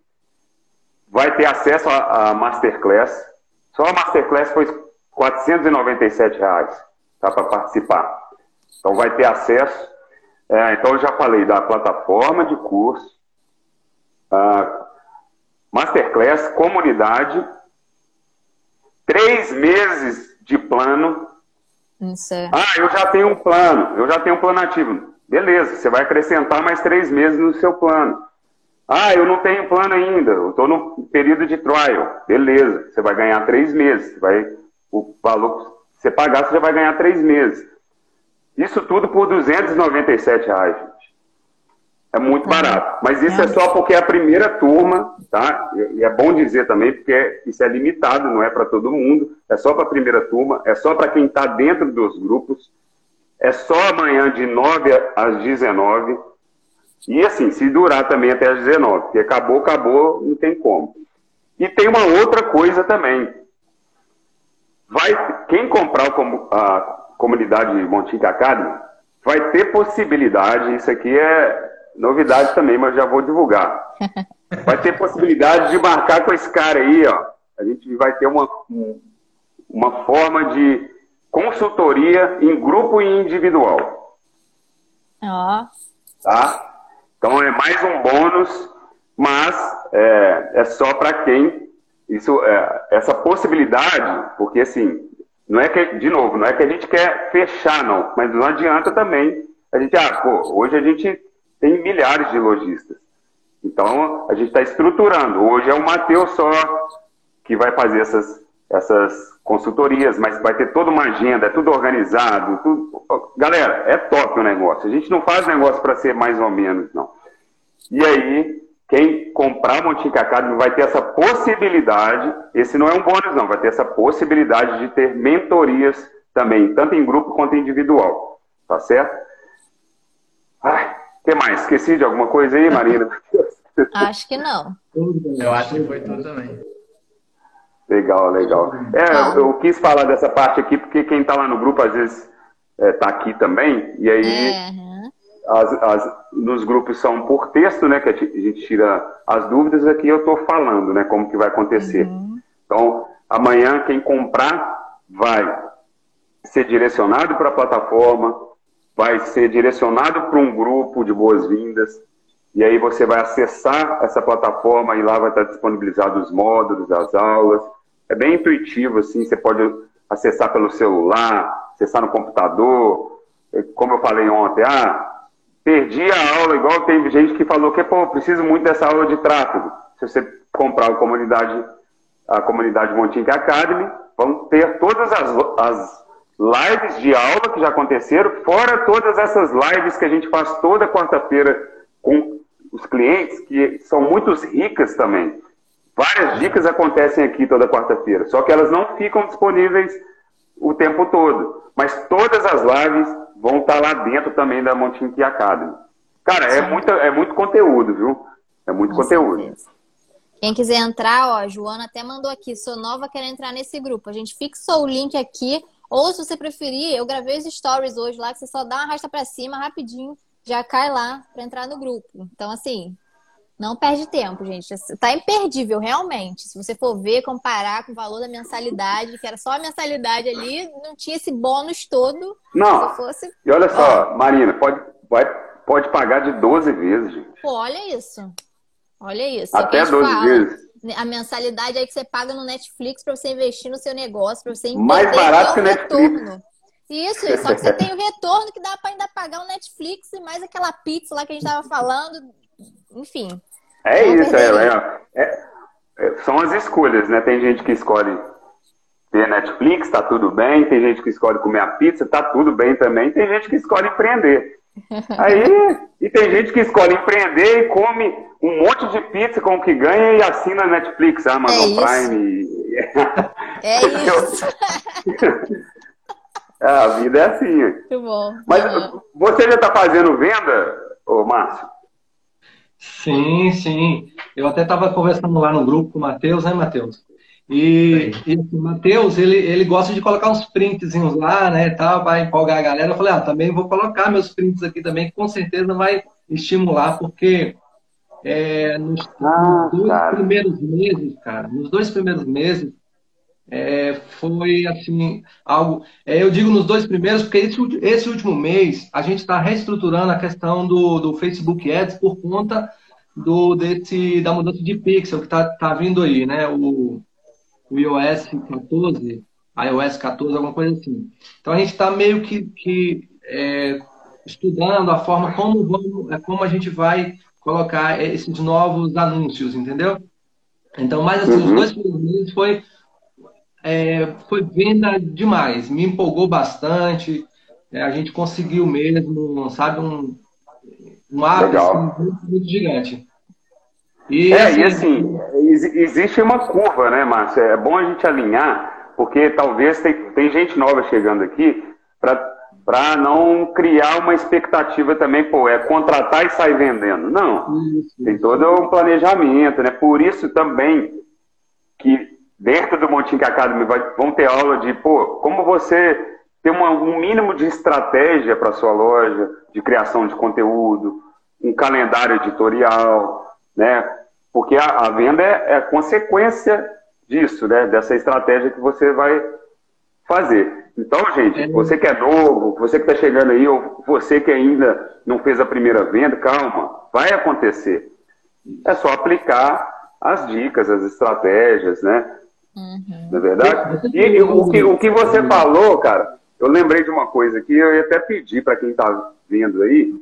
vai ter acesso à Masterclass. Só a Masterclass foi 497 reais tá, para participar. Então vai ter acesso. É, então eu já falei da plataforma de curso, Masterclass, comunidade, três meses de plano. É. Ah, eu já tenho um plano, eu já tenho um plano ativo. Beleza, você vai acrescentar mais três meses no seu plano. Ah, eu não tenho plano ainda, eu estou no período de trial. Beleza, você vai ganhar três meses. Vai, o valor que você pagar, você já vai ganhar três meses. Isso tudo por 297 reais, gente. É muito barato. Mas isso é só porque é a primeira turma, tá? E é bom dizer também, porque isso é limitado, não é para todo mundo. É só para a primeira turma, é só para quem está dentro dos grupos. É só amanhã de 9 às 19 e assim, se durar também até as 19, porque acabou, acabou, não tem como. E tem uma outra coisa também. Vai, quem comprar a comunidade Montinho Academy vai ter possibilidade, isso aqui é novidade também, mas já vou divulgar. Vai ter possibilidade de marcar com esse cara aí, ó. A gente vai ter uma, uma forma de consultoria em grupo e individual. Ó. Tá? Então é mais um bônus, mas é, é só para quem isso é, essa possibilidade, porque assim não é que de novo não é que a gente quer fechar não, mas não adianta também a gente ah pô, hoje a gente tem milhares de lojistas, então a gente está estruturando. Hoje é o Matheus só que vai fazer essas essas consultorias, mas vai ter toda uma agenda, é tudo organizado. Tudo... Galera, é top o negócio. A gente não faz negócio para ser mais ou menos, não. E aí, quem comprar Montinca Academy vai ter essa possibilidade, esse não é um bônus, não, vai ter essa possibilidade de ter mentorias também, tanto em grupo quanto individual. Tá certo? Ai, o que mais? Esqueci de alguma coisa aí, Marina? Acho que não. Eu acho que foi tudo também. Legal, legal. É, eu, eu, quis falar dessa parte aqui porque quem está lá no grupo às vezes está é, tá aqui também, e aí as, as, nos grupos são por texto, né, que a gente tira as dúvidas, aqui eu estou falando, né, como que vai acontecer. Uhum. Então, amanhã quem comprar vai ser direcionado para a plataforma, vai ser direcionado para um grupo de boas-vindas, e aí você vai acessar essa plataforma e lá vai estar disponibilizado os módulos, as aulas, é bem intuitivo, assim, você pode acessar pelo celular, acessar no computador, é, como eu falei ontem, ah, perdi a aula, igual tem gente que falou que, pô, preciso muito dessa aula de tráfego. Se você comprar a comunidade, a comunidade Montink Academy, vão ter todas as, as lives de aula que já aconteceram, fora todas essas lives que a gente faz toda quarta-feira com os clientes, que são muito ricas também. Várias dicas acontecem aqui toda quarta-feira, só que elas não ficam disponíveis o tempo todo. Mas todas as lives vão estar lá dentro também da Montinque Academy. Cara, é, muita, é muito conteúdo, viu? É muito Com conteúdo. Certeza. Quem quiser entrar, ó, a Joana até mandou aqui, sou nova, quero entrar nesse grupo. A gente fixou o link aqui, ou se você preferir, eu gravei os stories hoje lá, que você só dá uma rasta para cima rapidinho, já cai lá para entrar no grupo. Então, assim, não perde tempo, gente. Tá imperdível, realmente. Se você for ver, comparar com o valor da mensalidade, que era só a mensalidade ali, não tinha esse bônus todo. Não. Fosse... E olha só, oh. Marina, pode, pode, pode pagar de 12 vezes, gente. Pô, olha isso. Olha isso. Até 12 fala, vezes. A mensalidade aí que você paga no Netflix para você investir no seu negócio, para você Mais barato que o Netflix. Retorno. Isso, só que você tem o retorno que dá para ainda pagar o Netflix e mais aquela pizza lá que a gente estava falando enfim. É isso, é, é, é, são as escolhas, né? Tem gente que escolhe ver Netflix, tá tudo bem. Tem gente que escolhe comer a pizza, tá tudo bem também. Tem gente que escolhe empreender. Aí, e tem gente que escolhe empreender e come um monte de pizza com o que ganha e assina Netflix, Amazon É. Prime. É isso. É, a vida é assim. Muito bom. Mas Aham. você já está fazendo venda, ô Márcio? Sim, sim. Eu até estava conversando lá no grupo com o Matheus, né, Matheus? E, e assim, o Matheus, ele, ele gosta de colocar uns printzinhos lá, né, tal, vai empolgar a galera. Eu falei, ah, também vou colocar meus prints aqui também, que com certeza vai estimular, porque é, nos, Ah, nos dois cara. primeiros meses, cara, nos dois primeiros meses, é, foi assim, algo. é, eu digo nos dois primeiros, porque esse, esse último mês a gente está reestruturando a questão do, do Facebook Ads por conta do, desse, da mudança de pixel que está tá vindo aí, né? O, o iOS 14, iOS 14, alguma coisa assim. Então a gente está meio que, que é, estudando a forma como, vamos, é, como a gente vai colocar esses novos anúncios, entendeu? Então, mais assim, os Uhum. dois primeiros meses foi é, foi venda demais, me empolgou bastante. é, a gente conseguiu mesmo, sabe, um, um Legal. assim, muito, muito gigante. E, É, e assim, ex- existe uma curva, né, Márcio? É bom a gente alinhar, porque talvez tem, tem gente nova chegando aqui para não criar uma expectativa também, pô, é contratar e sair vendendo. Não. Isso. Tem todo um planejamento, né? Por isso também que dentro do Montink Academy vai, vão ter aula de, pô, como você ter uma- um mínimo de estratégia para sua loja, de criação de conteúdo, um calendário editorial, né? Porque a, a venda é, é consequência disso, né? Dessa estratégia que você vai fazer. Então, gente, É. você que é novo, você que está chegando aí, ou você que ainda não fez a primeira venda, calma, vai acontecer. É só aplicar as dicas, as estratégias, né? Não é verdade? E, e o, que, o que você falou, cara, eu lembrei de uma coisa que eu ia até pedir para quem está vendo aí,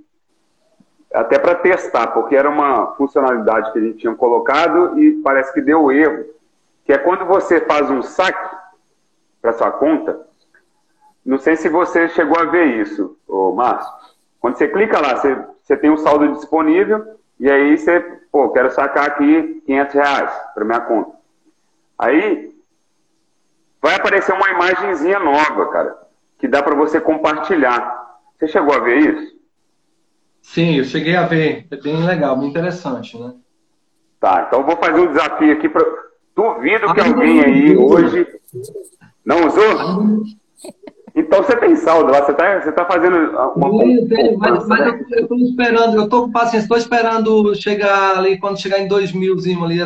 até para testar, porque era uma funcionalidade que a gente tinha colocado e parece que deu erro, que é quando você faz um saque para sua conta, não sei se você chegou a ver isso, ô Márcio. Quando você clica lá, você, você tem um saldo disponível e aí você, pô, quero sacar aqui 500 reais para minha conta. Aí vai aparecer uma imagenzinha nova, cara, que dá para você compartilhar. Você chegou a ver isso? Sim, eu cheguei a ver. É bem legal, bem interessante, né? Tá, então eu vou fazer um desafio aqui para duvido que Ainda alguém não aí usou. hoje não usou. Então você tem saldo lá, você tá, você tá fazendo uma Tenho, tenho, mas, mas né? eu, eu tô esperando, eu tô com paciência, estou esperando chegar ali, quando chegar em 2000zinho ali,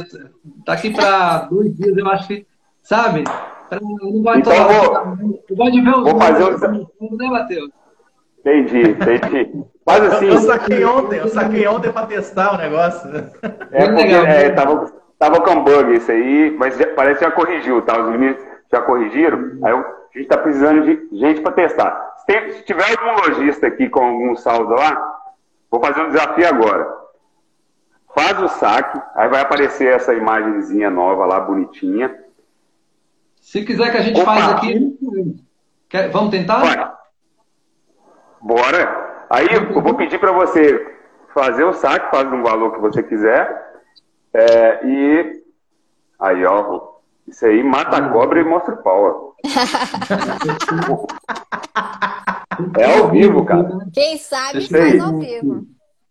daqui para dois dias, eu acho que, sabe? Pra- Não vai Então vou- Eu gosto de ver os vou fazer um números, né, Matheus? Entendi, entendi. Mas assim, Eu saquei ontem, eu saquei ontem pra testar o negócio. é porque legal. é, tava, tava com bug isso aí, mas já- parece que já corrigiu, tá? Os meninos já corrigiram. Aí eu- a gente tá precisando de gente para testar. Se, tem- se tiver algum lojista aqui com algum saldo lá, vou fazer um desafio agora. Faz o saque, aí vai aparecer essa imagenzinha nova lá, bonitinha. Se quiser que a gente Opa. faz aqui, quer- vamos tentar? Vai. Bora. Aí eu vou pedir para você fazer o saque, faz um valor que você quiser. É, e aí, ó. Isso aí mata a cobra e mostra o pau. É ao vivo, cara. Quem sabe eu faz ver. ao vivo.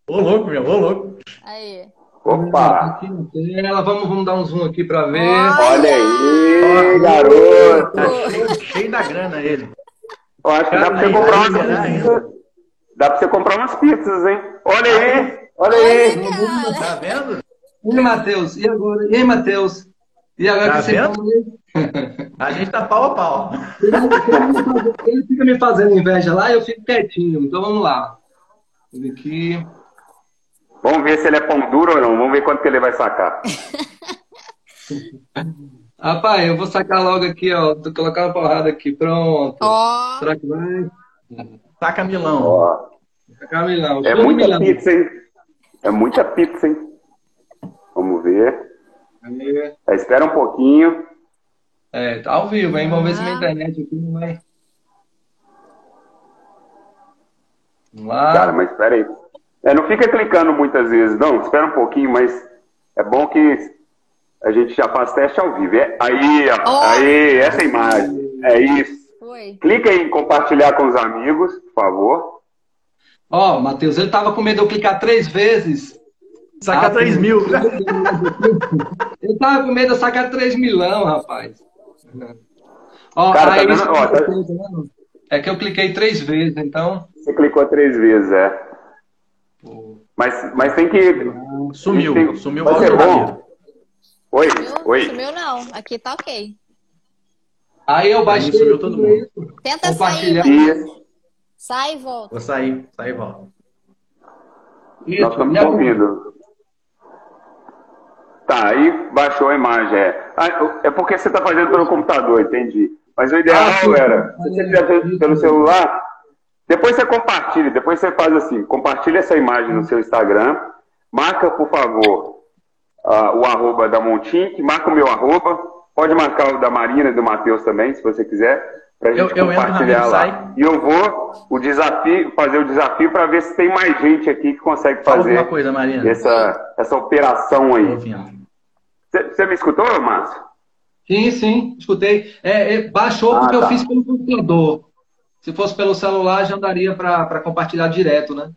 Ô louco, meu, ô louco. Aí. Opa! Tela, vamos, vamos dar um zoom aqui para ver. Olha aí, garoto! Tá cheio, cheio da grana ele. Eu acho que dá pra você comprar aí, umas pizzas. Dá pra você comprar umas pizzas, hein? Olha aí! Olha aí! Olha, Tá vendo? E aí, Matheus? E agora? E aí, Matheus? E agora Tá que você falou? A gente tá pau a pau. Ele fica me fazendo inveja lá e eu fico quietinho. Então vamos lá. Vamos ver aqui. Vamos ver se ele é pão duro ou não. Vamos ver quanto que ele vai sacar. Rapaz, eu vou sacar logo aqui, ó. Tô colocando uma porrada aqui. Pronto. Ó, Será que vai? Taca Milão. Ó, Sacar Milão. é muita Milão. pizza, hein? É muita pizza, hein? Vamos ver. É, espera um pouquinho. É, tá ao vivo, hein? Vamos ver se minha internet aqui não vai. Vamos Cara, lá. mas espera aí. É, não fica clicando muitas vezes, não, espera um pouquinho, mas é bom que a gente já faz teste ao vivo. É, aí, ó, oh. aí, essa imagem. É isso. Foi. Clica em compartilhar com os amigos, por favor. Ó, oh, Matheus, ele tava com medo de eu clicar três vezes. Sacar ah, 3 mil. ele tava com medo de sacar 3 milão, rapaz. Ó, Cara, aí, tá dando, ó, tá... É que eu cliquei três vezes, então. Você clicou três vezes, é. Mas, mas tem que. Sumiu. Tem... Sumiu Vai ser bom. Oi, sumiu, oi. Sumiu não. Aqui tá ok. Aí eu baixei. Sumiu todo mundo. Tenta sair. Sai e volta. Vou sair, sai e volta. Isso, Nós estamos ouvindo. Tá, aí baixou a imagem. É, ah, é porque você está fazendo pelo computador, entendi. Mas o ideal ah, era, se você fizer pelo celular, depois você compartilha, depois você faz assim, compartilha essa imagem no seu Instagram, marca, por favor, uh, o arroba da Montink, marca o meu arroba, pode marcar o da Marina e do Matheus também, se você quiser, para a gente eu, compartilhar eu lá. E eu vou o desafio, fazer o desafio para ver se tem mais gente aqui que consegue fazer coisa, essa, essa operação aí. Você me escutou, Márcio? Sim, sim, escutei. É, é baixou ah, porque tá. eu fiz pelo computador. Se fosse pelo celular, já daria para compartilhar direto, né?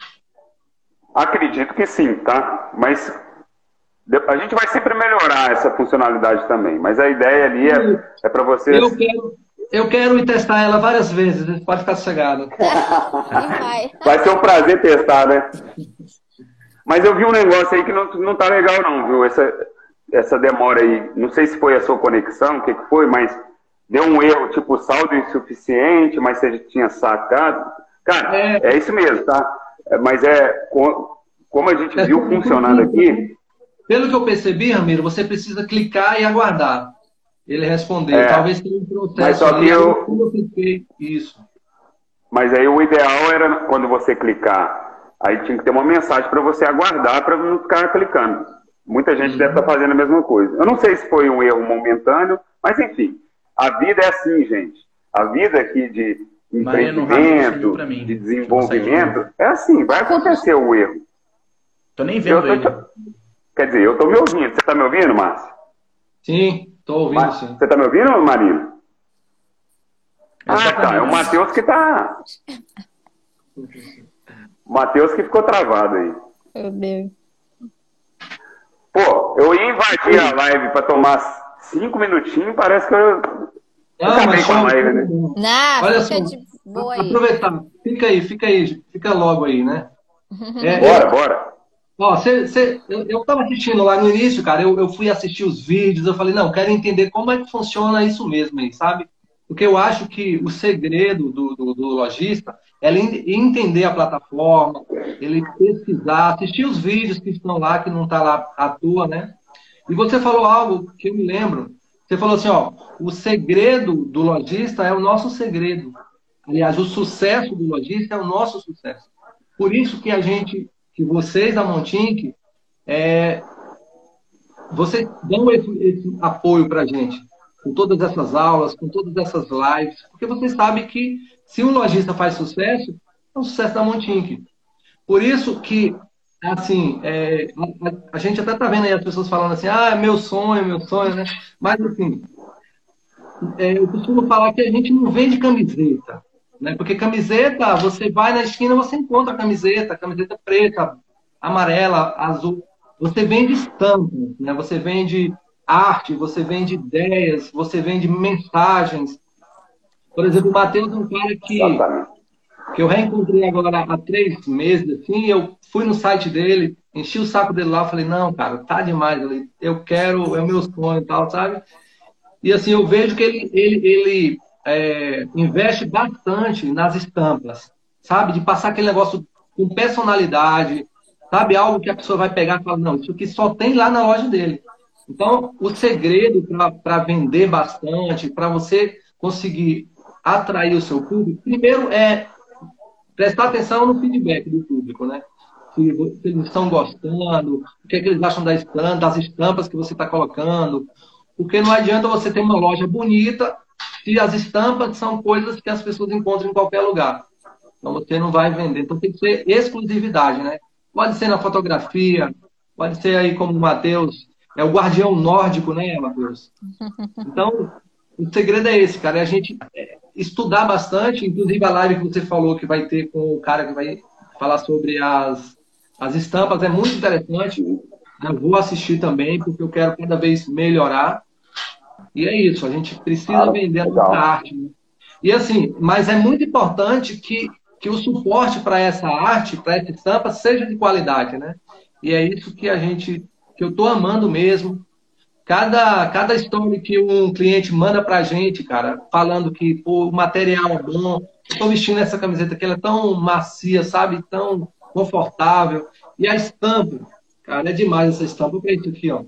Acredito que sim, tá? Mas a gente vai sempre melhorar essa funcionalidade também. Mas a ideia ali é, é para vocês. Eu quero, eu quero testar ela várias vezes, pode ficar sossegado. vai. vai ser um prazer testar, né? Mas eu vi um negócio aí que não, não tá legal, não, viu? Essa, essa demora aí, não sei se foi a sua conexão, o que, que foi, mas deu um erro, tipo saldo insuficiente, mas você tinha sacado. Cara, é, é isso mesmo, tá? É, mas é como a gente é viu funcionando aqui. Pelo que eu percebi, Ramiro, você precisa clicar e aguardar ele responder. É, Talvez tenha um processo. Mas só que eu... eu cliquei isso. Mas aí o ideal era quando você clicar, aí tinha que ter uma mensagem para você aguardar para não ficar clicando. Muita gente uhum. deve estar tá fazendo a mesma coisa. Eu não sei se foi um erro momentâneo, mas enfim. A vida é assim, gente. A vida aqui de empreendimento, de desenvolvimento, é assim, vai acontecer o erro. Tô nem vendo eu tô, Quer dizer, eu tô me ouvindo. Você tá me ouvindo, Márcio? Sim, tô ouvindo Mas, sim. Você tá me ouvindo, Marina? Ah, tá. É o Matheus que tá. Matheus que ficou travado aí. Meu Deus. Pô, eu ia invadir a live para tomar cinco minutinhos, parece que eu. Não, Acabei com a live, né? Não, Olha só, de boa aí. Aproveitar, fica aí, fica aí, fica logo aí, né? É, bora, eu... bora. Ó, cê, cê, eu, eu tava assistindo lá no início, cara, eu, eu fui assistir os vídeos, eu falei, não, quero entender como é que funciona isso mesmo aí, sabe? Porque eu acho que o segredo do, do, do lojista é ele entender a plataforma, ele pesquisar, assistir os vídeos que estão lá, que não está lá à toa, né? E você falou algo que eu me lembro. Você falou assim, ó, o segredo do lojista é o nosso segredo. Aliás, o sucesso do lojista é o nosso sucesso. Por isso que a gente, que vocês da Montink, é, vocês dão esse, esse apoio para a gente com todas essas aulas, com todas essas lives, porque você sabe que se um lojista faz sucesso, é um sucesso da Montink. Por isso que, assim, é, a, a, gente até está vendo aí as pessoas falando assim, ah, é meu sonho, meu sonho, né? Mas, assim, é, eu costumo falar que a gente não vende camiseta, né? Porque camiseta, você vai na esquina, você encontra a camiseta, camiseta preta, amarela, azul. Você vende estampas, né? Você vende arte, você vende ideias, você vende mensagens. Por exemplo, o Matheus é um cara que, que eu reencontrei agora há três meses, assim, eu fui no site dele, enchi o saco dele lá, falei, não, cara, tá demais, eu quero, é o meu sonho e tal, sabe? E assim, eu vejo que ele, ele, ele é, investe bastante nas estampas, sabe? De passar aquele negócio com personalidade, sabe? Algo que a pessoa vai pegar e falar, não, isso aqui só tem lá na loja dele. Então, o segredo para vender bastante, para você conseguir atrair o seu público, primeiro é prestar atenção no feedback do público, né? Se, eles estão gostando, o que, é que eles acham da estampa, das estampas que você está colocando. Porque não adianta você ter uma loja bonita se as estampas são coisas que as pessoas encontram em qualquer lugar. Então você não vai vender. Então tem que ser exclusividade, né? Pode ser na fotografia, pode ser aí como o Matheus, é o guardião nórdico, né, Matheus? Então, o segredo é esse, cara, é a gente é, estudar bastante, inclusive a live que você falou que vai ter com o cara que vai falar sobre as, as estampas, é muito interessante. Eu vou assistir também, porque eu quero cada vez melhorar. E é isso, a gente precisa vender a nossa arte. Né? E assim, mas é muito importante que, que o suporte para essa arte, para essa estampa, seja de qualidade, né? E é isso que a gente, que eu estou amando mesmo. Cada, cada história que um cliente manda para a gente, cara, falando que pô, o material é bom, estou vestindo essa camiseta que ela é tão macia, sabe? Tão confortável. E a estampa, cara, é demais essa estampa. Olha isso aqui, ó.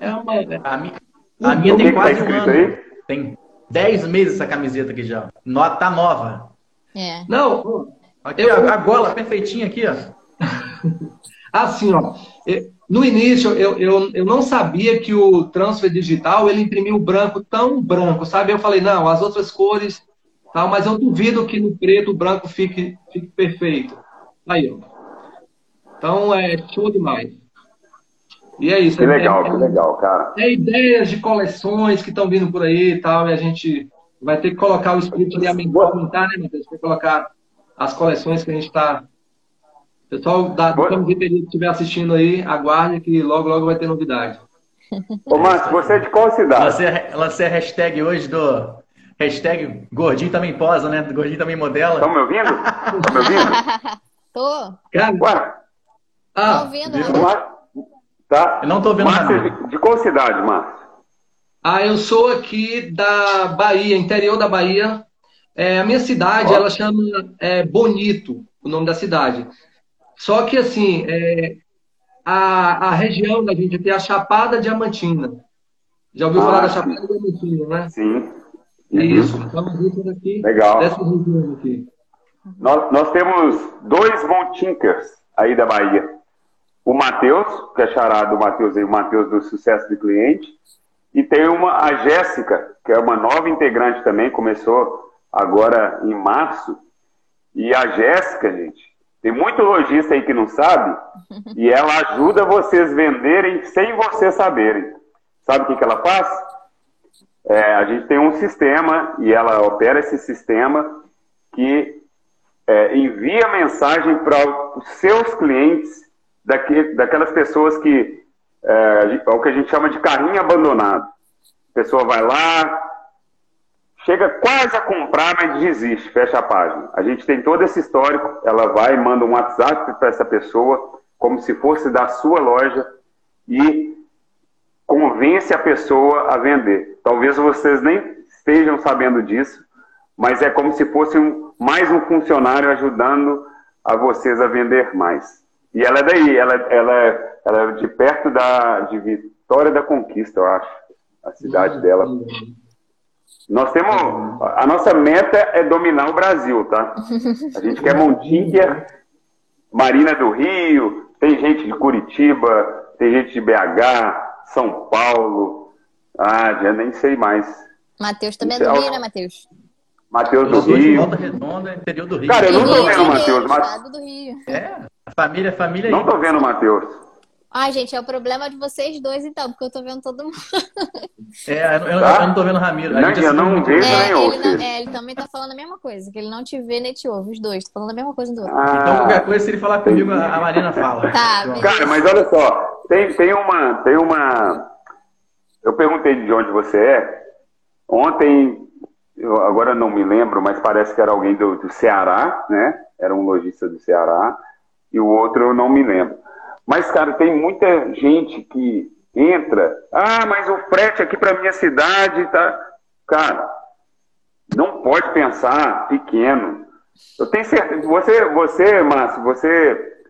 É uma... A minha, a minha tem quase um ano. Aí? Tem 10 meses essa camiseta aqui já. No, tá nova. É. Não, aqui, eu... a, a gola perfeitinha aqui, ó. assim, ó. No início, eu, eu, eu não sabia que o transfer digital ele imprimiu branco tão branco, sabe? Eu falei, não, as outras cores, tal, mas eu duvido que no preto o branco fique, fique perfeito. Aí, ó. Então, é show demais. E é isso. Que legal, é, que legal, cara. É ideias de coleções que estão vindo por aí e tal, e a gente vai ter que colocar o espírito de aumentar, né, Matheus? Vai colocar as coleções que a gente está. Pessoal da, do Camiseta que estiver assistindo aí, aguarde que logo, logo vai ter novidade. Ô, Márcio, você é de qual cidade? Lancei, lancei a hashtag hoje do. Hashtag Gordinho também posa, né? Gordinho também modela. Estão me ouvindo? Estão me ouvindo? Tô. Cara, Ué. Ah, Tô ouvindo, né? Tá? Eu não estou vendo Márcio, nada. De qual cidade, Márcio? Ah, eu sou aqui da Bahia, interior da Bahia. É, a minha cidade, ela chama é, Bonito, o nome da cidade. Só que, assim, é, a, a região da gente é a Chapada Diamantina. Já ouviu ah, falar da Chapada Diamantina, né? Sim. Uhum. Isso. Então, aqui, Legal. Aqui. Nós, nós temos dois Montinkers aí da Bahia o Matheus, que é charado do Matheus aí, o Matheus do Sucesso de Cliente, e tem uma, a Jéssica, que é uma nova integrante também, começou agora em março, e a Jéssica, gente, tem muito lojista aí que não sabe, e ela ajuda vocês venderem sem vocês saberem. Sabe o que, que ela faz? É, a gente tem um sistema, e ela opera esse sistema, que é, envia mensagem para os seus clientes daqui, daquelas pessoas que é, é o que a gente chama de carrinho abandonado. A pessoa vai lá, chega quase a comprar, mas desiste, fecha a página. A gente tem todo esse histórico, ela vai e manda um WhatsApp para essa pessoa, como se fosse da sua loja, e convence a pessoa a vender. Talvez vocês nem estejam sabendo disso, mas é como se fosse um, mais um funcionário ajudando a vocês a vender mais. E ela é daí, ela, ela, ela é de perto da, de Vitória da Conquista, eu acho, a cidade uhum. dela. Nós temos, a nossa meta é dominar o Brasil, tá? A gente quer Montinha, Marina do Rio, tem gente de Curitiba, tem gente de BH, São Paulo, ah, já nem sei mais. Matheus também é do Rio, né, Matheus? Matheus do Rio. Volta Redonda, interior do Rio. Cara, eu não tô vendo o Matheus. Mas... É, família, família Não tô vendo o Matheus. Ai, gente, é o problema de vocês dois, então, porque eu tô vendo todo mundo. É, eu, eu, tá? eu não tô vendo o Ramiro. Não, eu não vejo é, nem ouço. Ele, é, ele também tá falando a mesma coisa, que ele não te vê nem te ouve, os dois. Tô falando a mesma coisa do outro. Ah, então, qualquer coisa, se ele falar comigo, a Marina fala. Tá, Cara, mas olha só, tem, tem uma. Tem uma. Eu perguntei de onde você é. Ontem eu agora não me lembro, mas parece que era alguém do, do, Ceará, né? Era um lojista do Ceará, e o outro eu não me lembro. Mas, cara, tem muita gente que entra, ah, mas o frete aqui para minha cidade tá. Cara, não pode pensar pequeno. Eu tenho certeza, você, você, Márcio, você,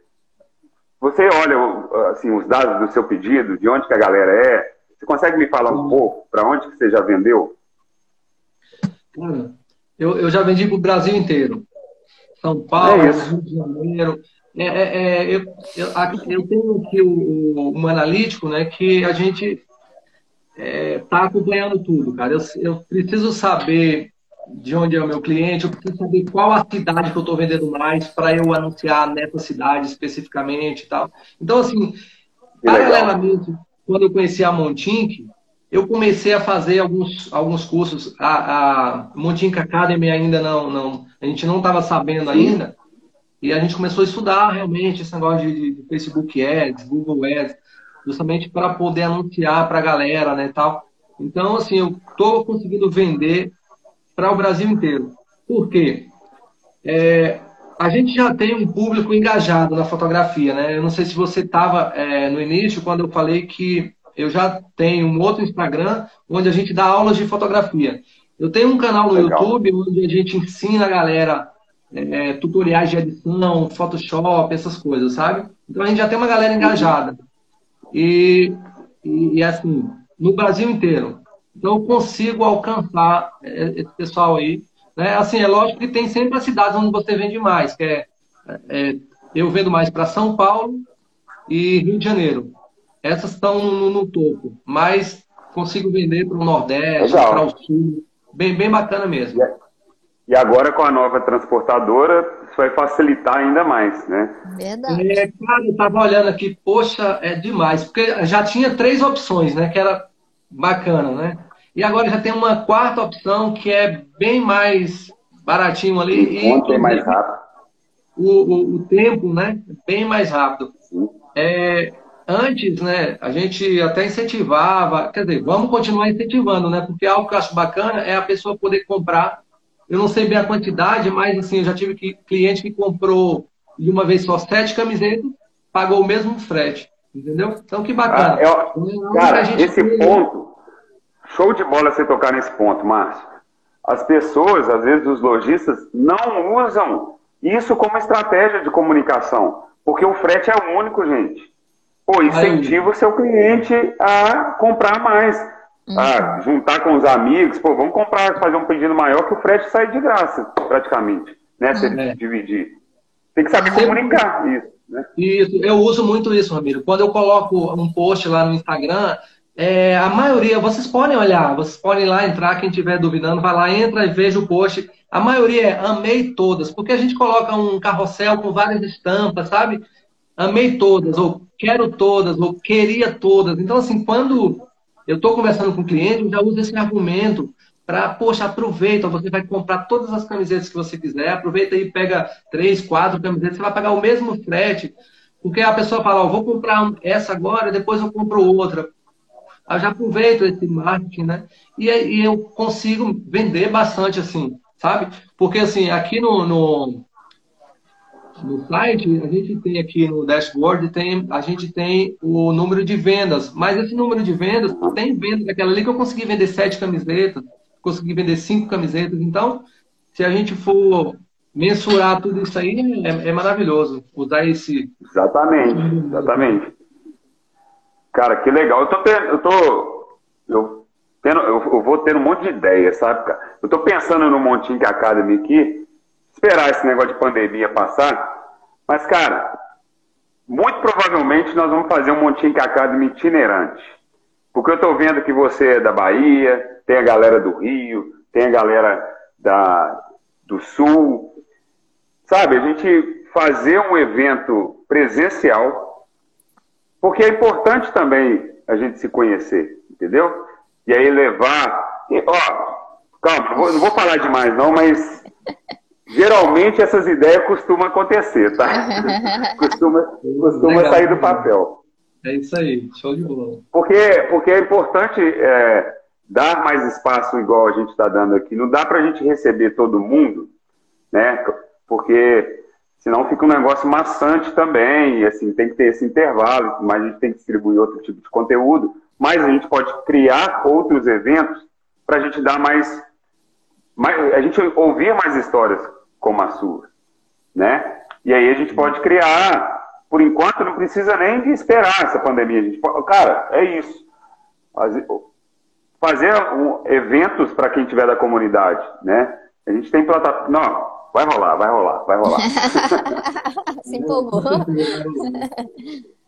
você olha assim, os dados do seu pedido, de onde que a galera é, você consegue me falar um pouco para onde que você já vendeu? eu, eu já vendi para o Brasil inteiro. São Paulo, é Rio de Janeiro. É, é, é, eu, eu, eu, tenho aqui o, um analítico né, que a gente está é, acompanhando tudo, cara. Eu, eu preciso saber de onde é o meu cliente, eu preciso saber qual a cidade que eu estou vendendo mais para eu anunciar nessa cidade especificamente e tal. Então, assim, paralelamente, quando eu conheci a Montink, eu comecei a fazer alguns, alguns cursos. A, a Montink Academy ainda não, não a gente não estava sabendo ainda, e a gente começou a estudar realmente esse negócio de, de Facebook Ads, Google Ads, justamente para poder anunciar para a galera, né, tal. Então, assim, eu estou conseguindo vender para o Brasil inteiro. Por quê? É, a gente já tem um público engajado na fotografia, né? Eu não sei se você estava é, no início quando eu falei que eu já tenho um outro Instagram onde a gente dá aulas de fotografia. Eu tenho um canal no Legal. YouTube onde a gente ensina a galera é, tutoriais de edição, Photoshop, essas coisas, sabe? Então a gente já tem uma galera engajada. E, e, e assim, no Brasil inteiro. Então eu consigo alcançar é, esse pessoal aí. Né? Assim, é lógico que tem sempre as cidades onde você vende mais, que é, é eu vendo mais para São Paulo e Rio de Janeiro. Essas estão no, no topo, mas consigo vender para o Nordeste, para o Sul. Bem, bem bacana mesmo. E agora com a nova transportadora, isso vai facilitar ainda mais, né? Verdade. É, cara, eu estava olhando aqui, poxa, é demais, porque já tinha três opções, né? Que era bacana, né? E agora já tem uma quarta opção que é bem mais baratinho ali. E, e mais rápido. O, o, o, tempo, né? Bem mais rápido. É, antes, né? A gente até incentivava, quer dizer, vamos continuar incentivando, né? Porque algo que eu acho bacana é a pessoa poder comprar eu não sei bem a quantidade, mas assim, eu já tive cliente que comprou de uma vez só sete camisetas, pagou o mesmo frete. Entendeu? Então que bacana. Ah, eu, então, cara, esse ponto, show de bola você tocar nesse ponto, Márcio. As pessoas, às vezes, os lojistas, não usam isso como estratégia de comunicação. Porque o frete é único, gente. Pô, incentiva o seu cliente a comprar mais. Uhum. Ah, juntar com os amigos, pô, vamos comprar, fazer um pedido maior que o frete sai de graça, praticamente, né? Se ele é. dividir. Tem que saber comunicar isso, né? Isso, eu uso muito isso, Ramiro. Quando eu coloco um post lá no Instagram, é, a maioria, vocês podem olhar, vocês podem lá entrar, quem estiver duvidando, vai lá, entra e veja o post. A maioria é amei todas, porque a gente coloca um carrossel com várias estampas, sabe? Amei todas, ou quero todas, ou queria todas. Então, assim, quando eu estou conversando com o cliente, eu já uso esse argumento para, poxa, aproveita, você vai comprar todas as camisetas que você quiser, aproveita e pega três, quatro camisetas, você vai pagar o mesmo frete, porque a pessoa fala, ó, vou comprar essa agora, depois eu compro outra. Eu já aproveito esse marketing, né? E, e eu consigo vender bastante, assim, sabe? Porque, assim, aqui no, no no site, a gente tem aqui no dashboard, tem, a gente tem o número de vendas, mas esse número de vendas, tem venda daquela ali que eu consegui vender sete camisetas, consegui vender cinco camisetas, então, se a gente for mensurar tudo isso aí, é, é maravilhoso, usar esse... Exatamente, exatamente. Cara, que legal. Eu tô eu tô, eu, tendo, eu, vou ter um monte de ideias, sabe, cara? Eu tô pensando no Montinho Academy aqui, esperar esse negócio de pandemia passar. Mas, cara, muito provavelmente nós vamos fazer um Montinho Academy itinerante. Porque eu estou vendo que você é da Bahia, tem a galera do Rio, tem a galera da, do Sul. Sabe, a gente fazer um evento presencial, porque é importante também a gente se conhecer, entendeu? E aí levar. E, ó, calma, não vou falar demais não, mas Geralmente essas ideias costumam acontecer, tá? costuma costuma sair do papel. É isso aí, show de bola. Porque, porque é importante é, dar mais espaço igual a gente está dando aqui. Não dá para a gente receber todo mundo, né? Porque senão fica um negócio maçante também. E assim, tem que ter esse intervalo, mas a gente tem que distribuir outro tipo de conteúdo. Mas a gente pode criar outros eventos para a gente dar mais, mais. A gente ouvir mais histórias como a sua, né? E aí a gente pode criar, por enquanto não precisa nem de esperar essa pandemia. A gente pode, cara, é isso. Fazer um, eventos para quem tiver da comunidade, né? A gente tem plataforma. Não, vai rolar, vai rolar, vai rolar. Se empolgou.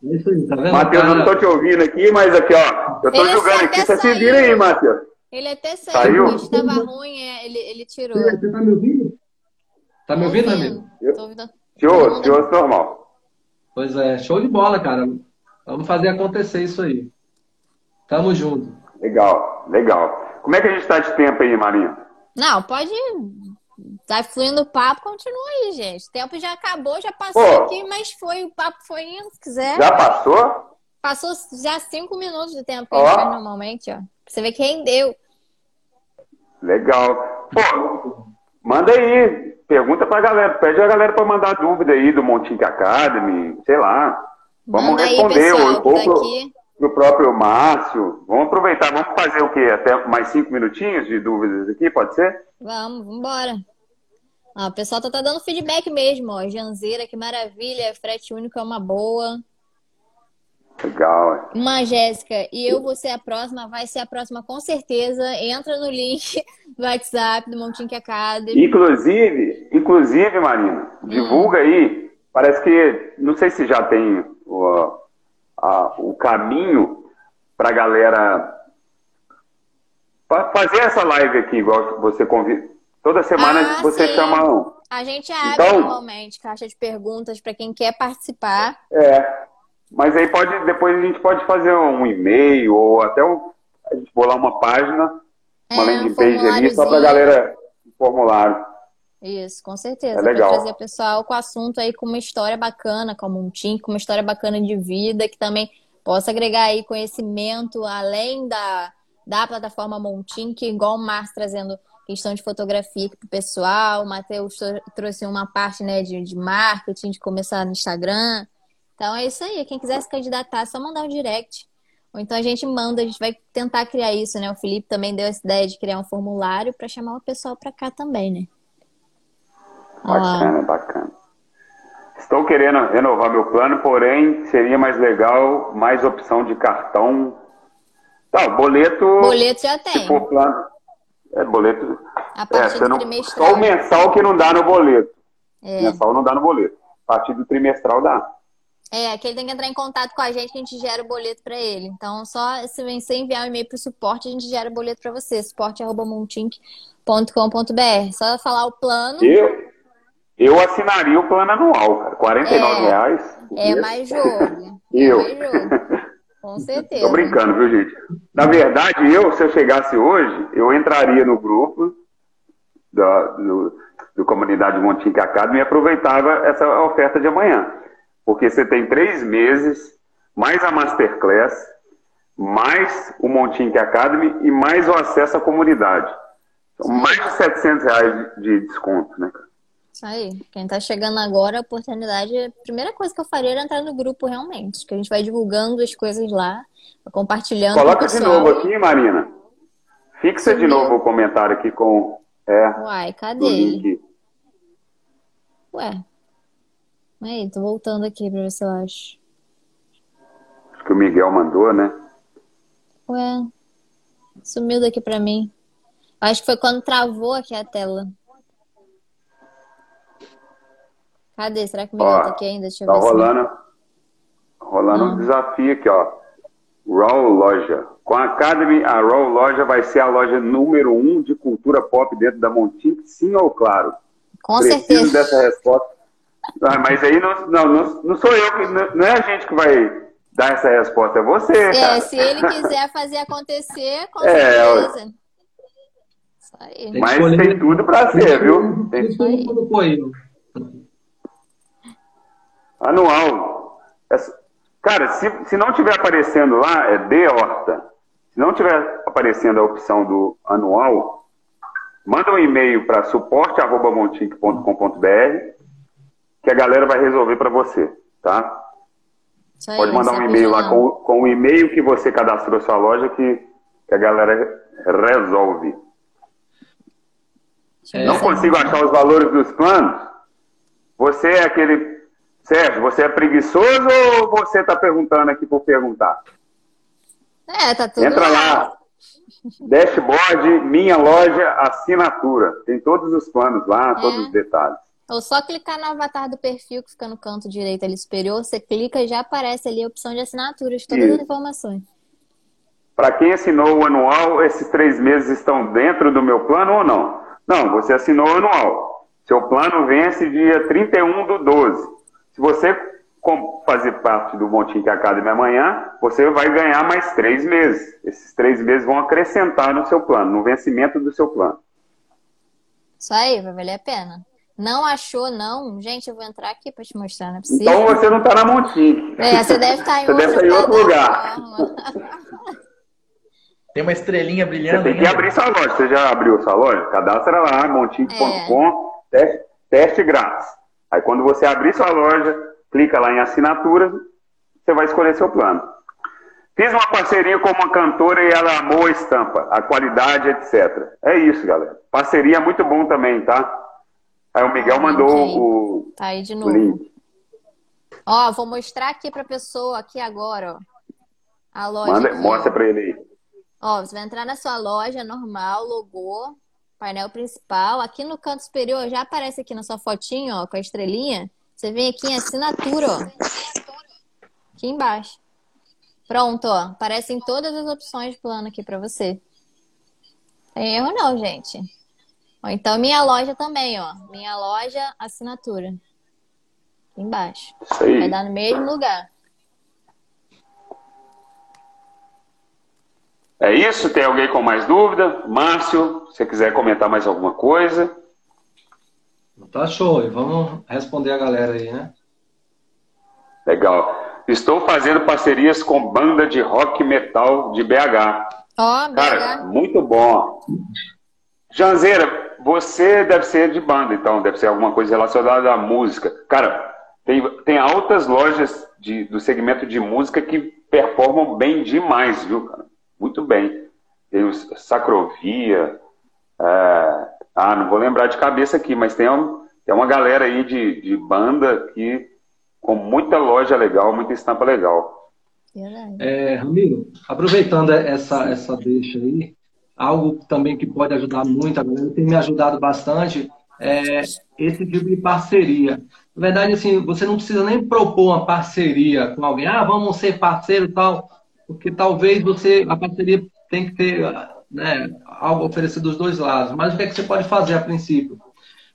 É tá Matheus, eu não estou te ouvindo aqui, mas aqui, ó, eu estou jogando aqui, você se vira aí, Matheus. Ele até saiu, saiu? estava ruim, é, ele, ele tirou. Você tá me ouvindo? Tá me ouvindo, amigo? Tô ouvindo. Te ouço, te ouço normal. Pois é, show de bola, cara. Vamos fazer acontecer isso aí. Tamo junto. Legal, legal. Como é que a gente tá de tempo aí, Marinha? Não, pode. Tá fluindo o papo, continua aí, gente. O tempo já acabou, já passou Pô, aqui, mas foi, o papo foi indo, se quiser. Já passou? Passou já cinco minutos do tempo que ó. a gente faz normalmente, ó. Pra você ver que rendeu. Legal. Pô, manda aí, pergunta pra galera, pede a galera pra mandar dúvida aí do Montink Academy, sei lá. Vamos manda responder aí, pessoal, ou, ou pro, próprio Márcio. Vamos aproveitar, vamos fazer o quê? Até mais cinco minutinhos de dúvidas aqui, pode ser? Vamos, vamos embora. Ah, o pessoal tá, tá dando feedback mesmo, ó. Janzeira, que maravilha. Frete único é uma boa. Legal. Uma Jéssica, e eu vou ser a próxima, vai ser a próxima com certeza. Entra no link do WhatsApp do Montink Academy. Inclusive, inclusive, Marina, divulga hum. aí. Parece que, não sei se já tem o, a, o caminho para a galera fazer essa live aqui, igual você convida. Toda semana ah, você sim. chama. A gente abre então, normalmente caixa de perguntas para quem quer participar. É. Mas aí pode, depois a gente pode fazer um e-mail ou até um, a gente bolar uma página, uma é, landing page ali, só para a galera formulário. Isso, com certeza. É legal. Pra trazer o pessoal com o assunto aí com uma história bacana, como um team, com uma história bacana de vida, que também possa agregar aí conhecimento além da, da plataforma Montink, igual o Márcio trazendo questão de fotografia para o pessoal, o Matheus trouxe uma parte né, de, de marketing, de começar no Instagram. Então é isso aí. Quem quiser se candidatar, é só mandar um direct. Ou então a gente manda, a gente vai tentar criar isso, né? O Felipe também deu essa ideia de criar um formulário para chamar o pessoal para cá também, né? Bacana, ah. bacana. Estou querendo renovar meu plano, porém seria mais legal mais opção de cartão. Tá, boleto. Boleto já tem. Se for plano. É, boleto. A partir é, do não, trimestral. Só o mensal que não dá no boleto. É. Mensal não dá no boleto. A partir do trimestral dá. É, que ele tem que entrar em contato com a gente que a gente gera o boleto para ele. Então, só se você enviar um e-mail para o suporte, a gente gera o boleto para você. suporte.montink.com.br. Só falar o plano. Eu, eu assinaria o plano anual, cara. 49 é, reais. É mais jogo. eu. É mais jogo. Com certeza. Tô brincando, viu, gente? Na verdade, eu, se eu chegasse hoje, eu entraria no grupo da, do, do Comunidade Montink Academy e aproveitava essa oferta de amanhã. Porque você tem três meses, mais a Masterclass, mais o Montink Academy e mais o acesso à comunidade. São mais de 700 reais de desconto, né, Isso aí. Quem tá chegando agora, a oportunidade, a primeira coisa que eu faria era entrar no grupo realmente. Que a gente vai divulgando as coisas lá, compartilhando. Coloca de novo aqui, Marina. Fixa de novo o comentário aqui com. É, Uai, cadê? Ué, Aí, tô voltando aqui pra ver se eu acho. Acho que o Miguel mandou, né? Ué, sumiu daqui pra mim. Acho que foi quando travou aqui a tela. Cadê? Será que o Miguel ó, tá aqui ainda? Deixa eu tá ver rolando, se... rolando um desafio aqui, ó. Raw Loja. Com a Academy, a Raw Loja vai ser a loja número um de cultura pop dentro da Montink, sim ou claro? Com Preciso certeza. dessa resposta. Ah, mas aí não, não, não, não, sou eu, não é a gente que vai dar essa resposta, é você. É, cara. se ele quiser fazer acontecer, com é, certeza. Isso aí. Mas tem, tem tudo para ser, viu? Tem tudo. Anual. Cara, se, se não tiver aparecendo lá, é de horta. Se não tiver aparecendo a opção do anual, manda um e-mail para suporte.montique.com.br que a galera vai resolver para você, tá? Aí, Pode mandar um e-mail lá com, com o e-mail que você cadastrou sua loja que, que a galera resolve. Não consigo achar os valores dos planos? Você é aquele. Sérgio, você é preguiçoso ou você está perguntando aqui por perguntar? É, tá tudo Entra lá. Dashboard, minha loja, assinatura. Tem todos os planos lá, é. todos os detalhes. Ou só clicar no avatar do perfil que fica no canto direito ali superior, você clica e já aparece ali a opção de assinatura de todas Isso. as informações. para quem assinou o anual, esses três meses estão dentro do meu plano ou não? Não, você assinou o anual. Seu plano vence dia 31 do 12. Se você fazer parte do Montinho Academy amanhã, você vai ganhar mais três meses. Esses três meses vão acrescentar no seu plano, no vencimento do seu plano. Isso aí, vai valer a pena. Não achou, não? Gente, eu vou entrar aqui para te mostrar, não é possível. Então você não está na Montinho. É, você deve estar tá em, você outro, deve estar em outro lugar. Tem uma estrelinha brilhando. Você tem que abrir sua loja. Você já abriu sua loja? Cadastra lá, montinho.com, é. teste, teste grátis. Aí quando você abrir sua loja, clica lá em assinatura, você vai escolher seu plano. Fiz uma parceria com uma cantora e ela amou a estampa, a qualidade, etc. É isso, galera. Parceria é muito bom também, tá? Aí o Miguel mandou okay. o, tá aí de novo. link. Ó, vou mostrar aqui pra pessoa aqui agora, ó. A loja. Manda, mostra pra ele aí. Ó, você vai entrar na sua loja normal, logo, painel principal. Aqui no canto superior já aparece aqui na sua fotinho, ó, com a estrelinha. Você vem aqui em assinatura, ó. Aqui embaixo. Pronto, ó. Aparecem todas as opções de plano aqui para você. Tem erro não, gente. Então, minha loja também, ó. Minha loja, assinatura. Embaixo. Vai dar no mesmo lugar. É isso? Tem alguém com mais dúvida? Márcio, se quiser comentar mais alguma coisa. Tá show. Vamos responder a galera aí, né? Legal. Estou fazendo parcerias com banda de rock metal de BH. Ó, oh, BH. Cara, muito bom. Janzeira, você deve ser de banda, então, deve ser alguma coisa relacionada à música. Cara, tem, tem altas lojas de, do segmento de música que performam bem demais, viu, cara? muito bem. Tem o Sacrovia, é, ah, não vou lembrar de cabeça aqui, mas tem, um, tem uma galera aí de, de banda que com muita loja legal, muita estampa legal. É, Ramiro, aproveitando essa, essa deixa aí, algo também que pode ajudar muito, tem me ajudado bastante, é esse tipo de parceria. Na verdade, assim, você não precisa nem propor uma parceria com alguém, ah, vamos ser parceiro e tal porque talvez você, a parceria tem que ter né, algo oferecido dos dois lados. Mas o que é que você pode fazer a princípio?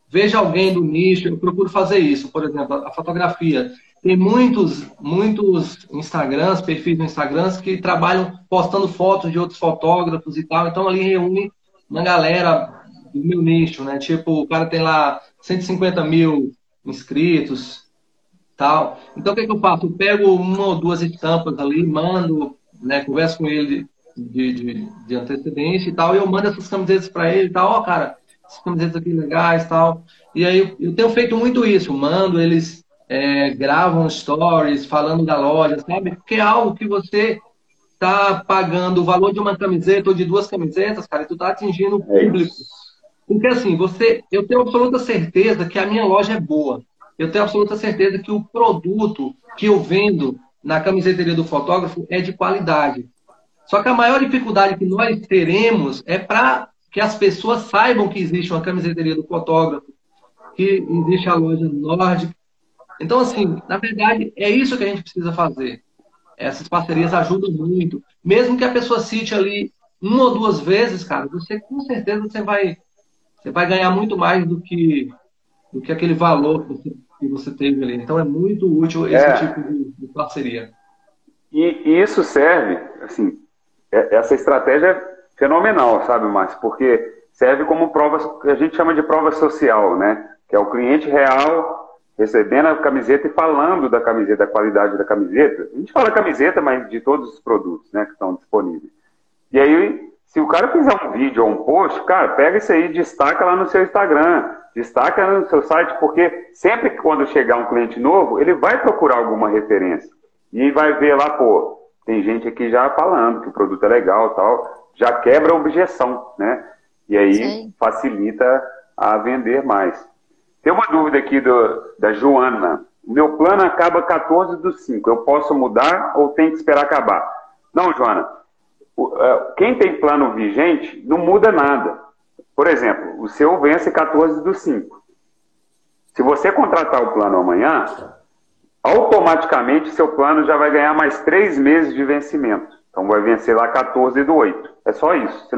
Veja alguém do nicho, eu procuro fazer isso, por exemplo, a fotografia. Tem muitos, muitos Instagrams, perfis no Instagram que trabalham postando fotos de outros fotógrafos e tal. Então ali reúne uma galera do meu nicho, né? Tipo, o cara tem lá 150 mil inscritos, tal. Então o que, é que eu faço? Eu pego uma ou duas estampas ali, mando né, converso com ele de, de, de, antecedência e tal, e eu mando essas camisetas para ele e tal, ó, oh, cara, essas camisetas aqui legais e tal. E aí eu tenho feito muito isso, mando, eles é, gravam stories falando da loja, sabe? Porque é algo que você tá pagando o valor de uma camiseta ou de duas camisetas, cara, e tu tá atingindo o é público. Porque assim, você, eu tenho absoluta certeza que a minha loja é boa. Eu tenho absoluta certeza que o produto que eu vendo na camiseteria do fotógrafo é de qualidade. Só que a maior dificuldade que nós teremos é para que as pessoas saibam que existe uma camiseteria do fotógrafo, que existe a loja nórdica. Então, assim, na verdade, é isso que a gente precisa fazer. Essas parcerias ajudam muito. Mesmo que a pessoa cite ali uma ou duas vezes, cara, você com certeza você vai, você vai ganhar muito mais do que, do que aquele valor que você que você teve ali. Então é muito útil esse é. tipo de, de, parceria. E, e, isso serve, assim, é, essa estratégia é fenomenal, sabe, Márcio? Porque serve como prova, que a gente chama de prova social, né? Que é o cliente real recebendo a camiseta e falando da camiseta, da qualidade da camiseta. A gente fala camiseta, mas de todos os produtos, né, que estão disponíveis. E aí, se o cara fizer um vídeo ou um post, cara, pega isso aí e destaca lá no seu Instagram Destaca no seu site, porque sempre que quando chegar um cliente novo, ele vai procurar alguma referência. E vai ver lá, pô, tem gente aqui já falando que o produto é legal tal, já quebra a objeção, né? E aí Sim. facilita a vender mais. Tem uma dúvida aqui do, da Joana. Meu plano acaba 14 do 5. Eu posso mudar ou tem que esperar acabar? Não, Joana. É, quem tem plano vigente não muda nada. Por exemplo, o seu vence 14 do 5. Se você contratar o plano amanhã, automaticamente seu plano já vai ganhar mais três meses de vencimento. Então vai vencer lá 14 do 8. É só isso.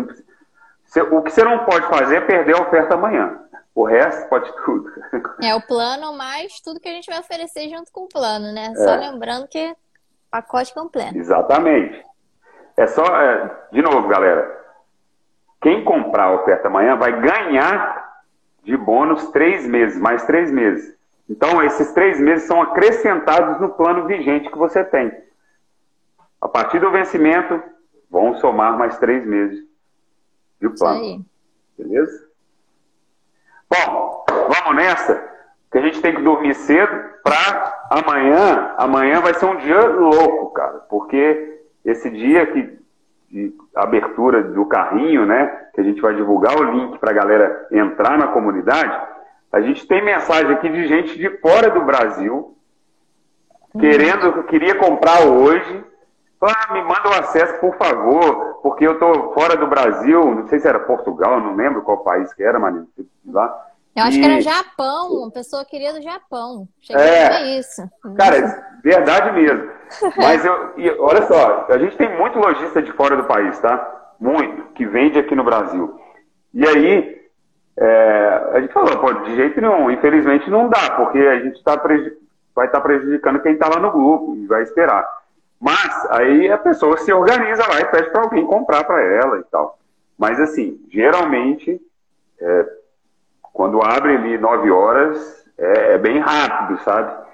O que você não pode fazer é perder a oferta amanhã. O resto pode tudo. É o plano mais tudo que a gente vai oferecer junto com o plano, né? Só é. lembrando que pacote completo. Exatamente. É só, é, de novo, galera. Quem comprar a oferta amanhã vai ganhar de bônus três meses, mais três meses. Então, esses três meses são acrescentados no plano vigente que você tem. A partir do vencimento, vão somar mais três meses de plano. Beleza? Bom, vamos nessa, que a gente tem que dormir cedo para amanhã. Amanhã vai ser um dia louco, cara, porque esse dia que de abertura do carrinho, né, que a gente vai divulgar o link para a galera entrar na comunidade, a gente tem mensagem aqui de gente de fora do Brasil querendo, queria comprar hoje. Ah, me manda o acesso, por favor, porque eu estou fora do Brasil, não sei se era Portugal, não lembro qual país que era, mas lá. Eu acho e... que era Japão, uma pessoa queria do Japão. Cheguei é, a ver isso. Cara, verdade mesmo. Mas eu, e, olha só, a gente tem muito lojista de fora do país, tá? Muito, que vende aqui no Brasil. E aí, é, a gente falou, pô, de jeito nenhum, infelizmente não dá, porque a gente tá vai estar tá prejudicando quem está lá no grupo e vai esperar. Mas aí a pessoa se organiza lá e pede para alguém comprar para ela e tal. Mas assim, geralmente, é, quando abre ali 9 horas, é, é, bem rápido, sabe?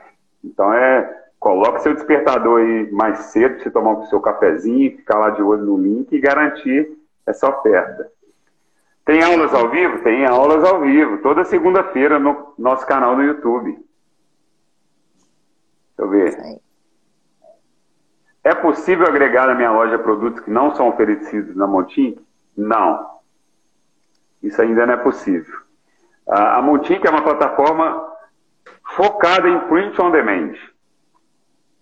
Então é, coloca seu despertador aí mais cedo, você tomar o seu cafezinho, ficar lá de olho no link e garantir essa oferta. Tem aulas ao vivo? Tem aulas ao vivo, toda segunda-feira no nosso canal no YouTube. Deixa eu ver. É possível agregar na minha loja produtos que não são oferecidos na Montink? Não. Isso ainda não é possível. A Montink é uma plataforma focada em print on demand.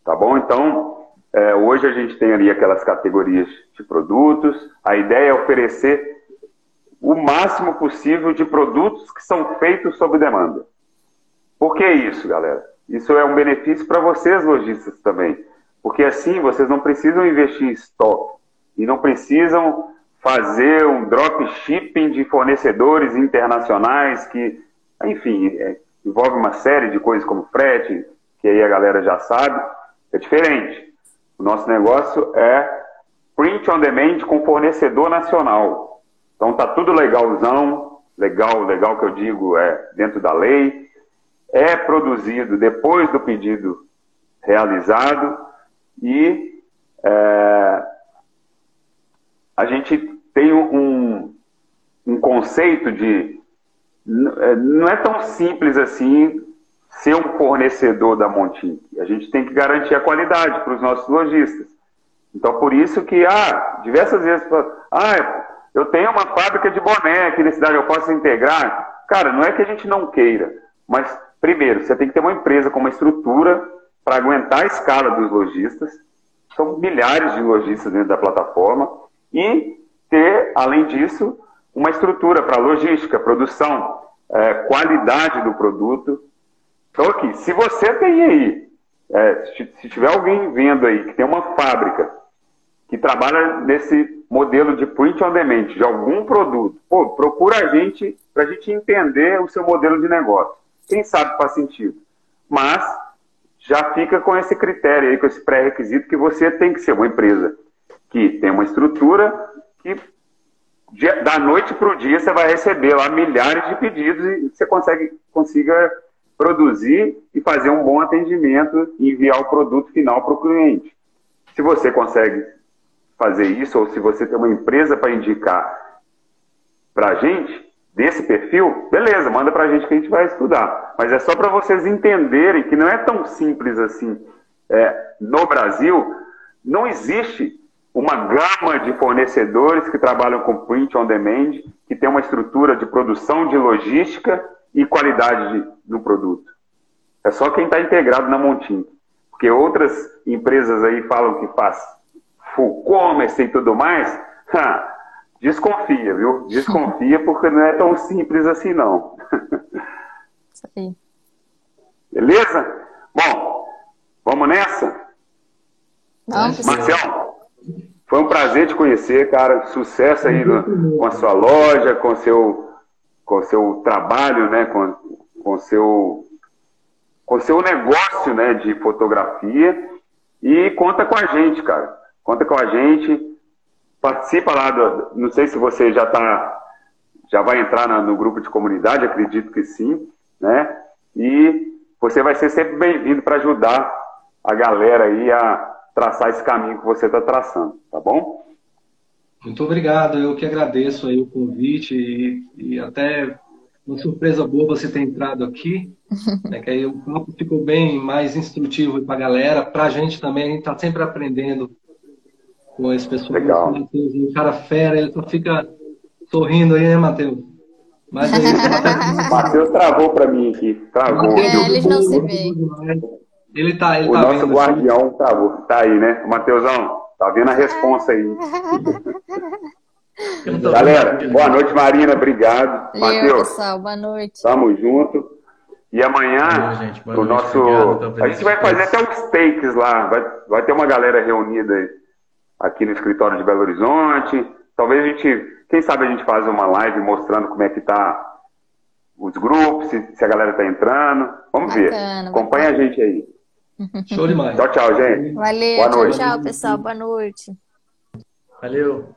Tá bom? Então, é, hoje a gente tem ali aquelas categorias de produtos. A ideia é oferecer o máximo possível de produtos que são feitos sob demanda. Por que isso, galera? Isso é um benefício para vocês, lojistas, também. Porque assim vocês não precisam investir em estoque e não precisam fazer um drop shipping de fornecedores internacionais que, enfim, é, envolve uma série de coisas como frete, que aí a galera já sabe. É diferente. O nosso negócio é print on demand com fornecedor nacional. Então tá tudo legalzão, legal, legal que eu digo é dentro da lei, é produzido depois do pedido realizado e é, a gente tem um, um conceito de é, não é tão simples assim ser um fornecedor da Montin. A gente tem que garantir a qualidade para os nossos lojistas. Então, por isso que, ah, diversas vezes, ah, eu tenho uma fábrica de boné aqui na cidade, eu posso integrar? Cara, não é que a gente não queira, mas primeiro, você tem que ter uma empresa com uma estrutura para aguentar a escala dos lojistas. São milhares de lojistas dentro da plataforma. E ter, além disso, uma estrutura para logística, produção, é, qualidade do produto. Então, aqui, se você tem aí, é, se tiver alguém vendo aí que tem uma fábrica que trabalha nesse modelo de print on demand de algum produto, pô, procura a gente para a gente entender o seu modelo de negócio. Quem sabe faz sentido. Mas já fica com esse critério aí, com esse pré-requisito que você tem que ser uma empresa que tem uma estrutura que da noite para o dia você vai receber lá milhares de pedidos e você consegue, consiga produzir e fazer um bom atendimento e enviar o produto final para o cliente. Se você consegue fazer isso, ou se você tem uma empresa para indicar para a gente, desse perfil, beleza, manda para a gente que a gente vai estudar. Mas é só para vocês entenderem que não é tão simples assim. É, no Brasil, não existe uma gama de fornecedores que trabalham com print on demand, que tem uma estrutura de produção de logística e qualidade de, do produto. É só quem está integrado na Montim. Porque outras empresas aí falam que faz full commerce e tudo mais, ha, desconfia, viu? Desconfia porque não é tão simples assim, não. Isso aí. Beleza? Bom, vamos nessa? Vamos. Marcelo, Foi um prazer te conhecer, cara. Sucesso aí no, com a sua loja, com seu com seu trabalho, né, com com seu com seu negócio, né, de fotografia e conta com a gente, cara. Conta com a gente. Participa lá do, não sei se você já tá já vai entrar no grupo de comunidade, acredito que sim, né? E você vai ser sempre bem-vindo para ajudar a galera aí a traçar esse caminho que você está traçando, tá bom? Muito obrigado, eu que agradeço aí o convite e, e até uma surpresa boa você ter entrado aqui, né, que aí o papo ficou bem mais instrutivo para a galera, para a gente também, a gente está sempre aprendendo com esse pessoal. Legal. O Matheus, um cara fera, ele só fica sorrindo aí, né, Matheus? Mas aí, Matheus travou para mim aqui, travou. É, eles não se veem. Ele tá, ele o tá nosso vendo, guardião tá, tá aí, né? Matheusão, tá vendo a responsa aí. Galera, boa noite, Marina. Obrigado. Matheus. pessoal. Boa noite. Tamo junto. E amanhã, gente. Boa o noite. nosso. Obrigado a gente vai fazer até os takes lá. Vai, vai ter uma galera reunida aí, aqui no escritório de Belo Horizonte. Talvez a gente, quem sabe a gente faz uma live mostrando como é que tá os grupos, se, se a galera tá entrando. Vamos ver. Bacana, Acompanha a gente aí. Show demais. Tchau, tchau, gente. Valeu. Boa tchau, noite. tchau, pessoal. Boa noite. Valeu.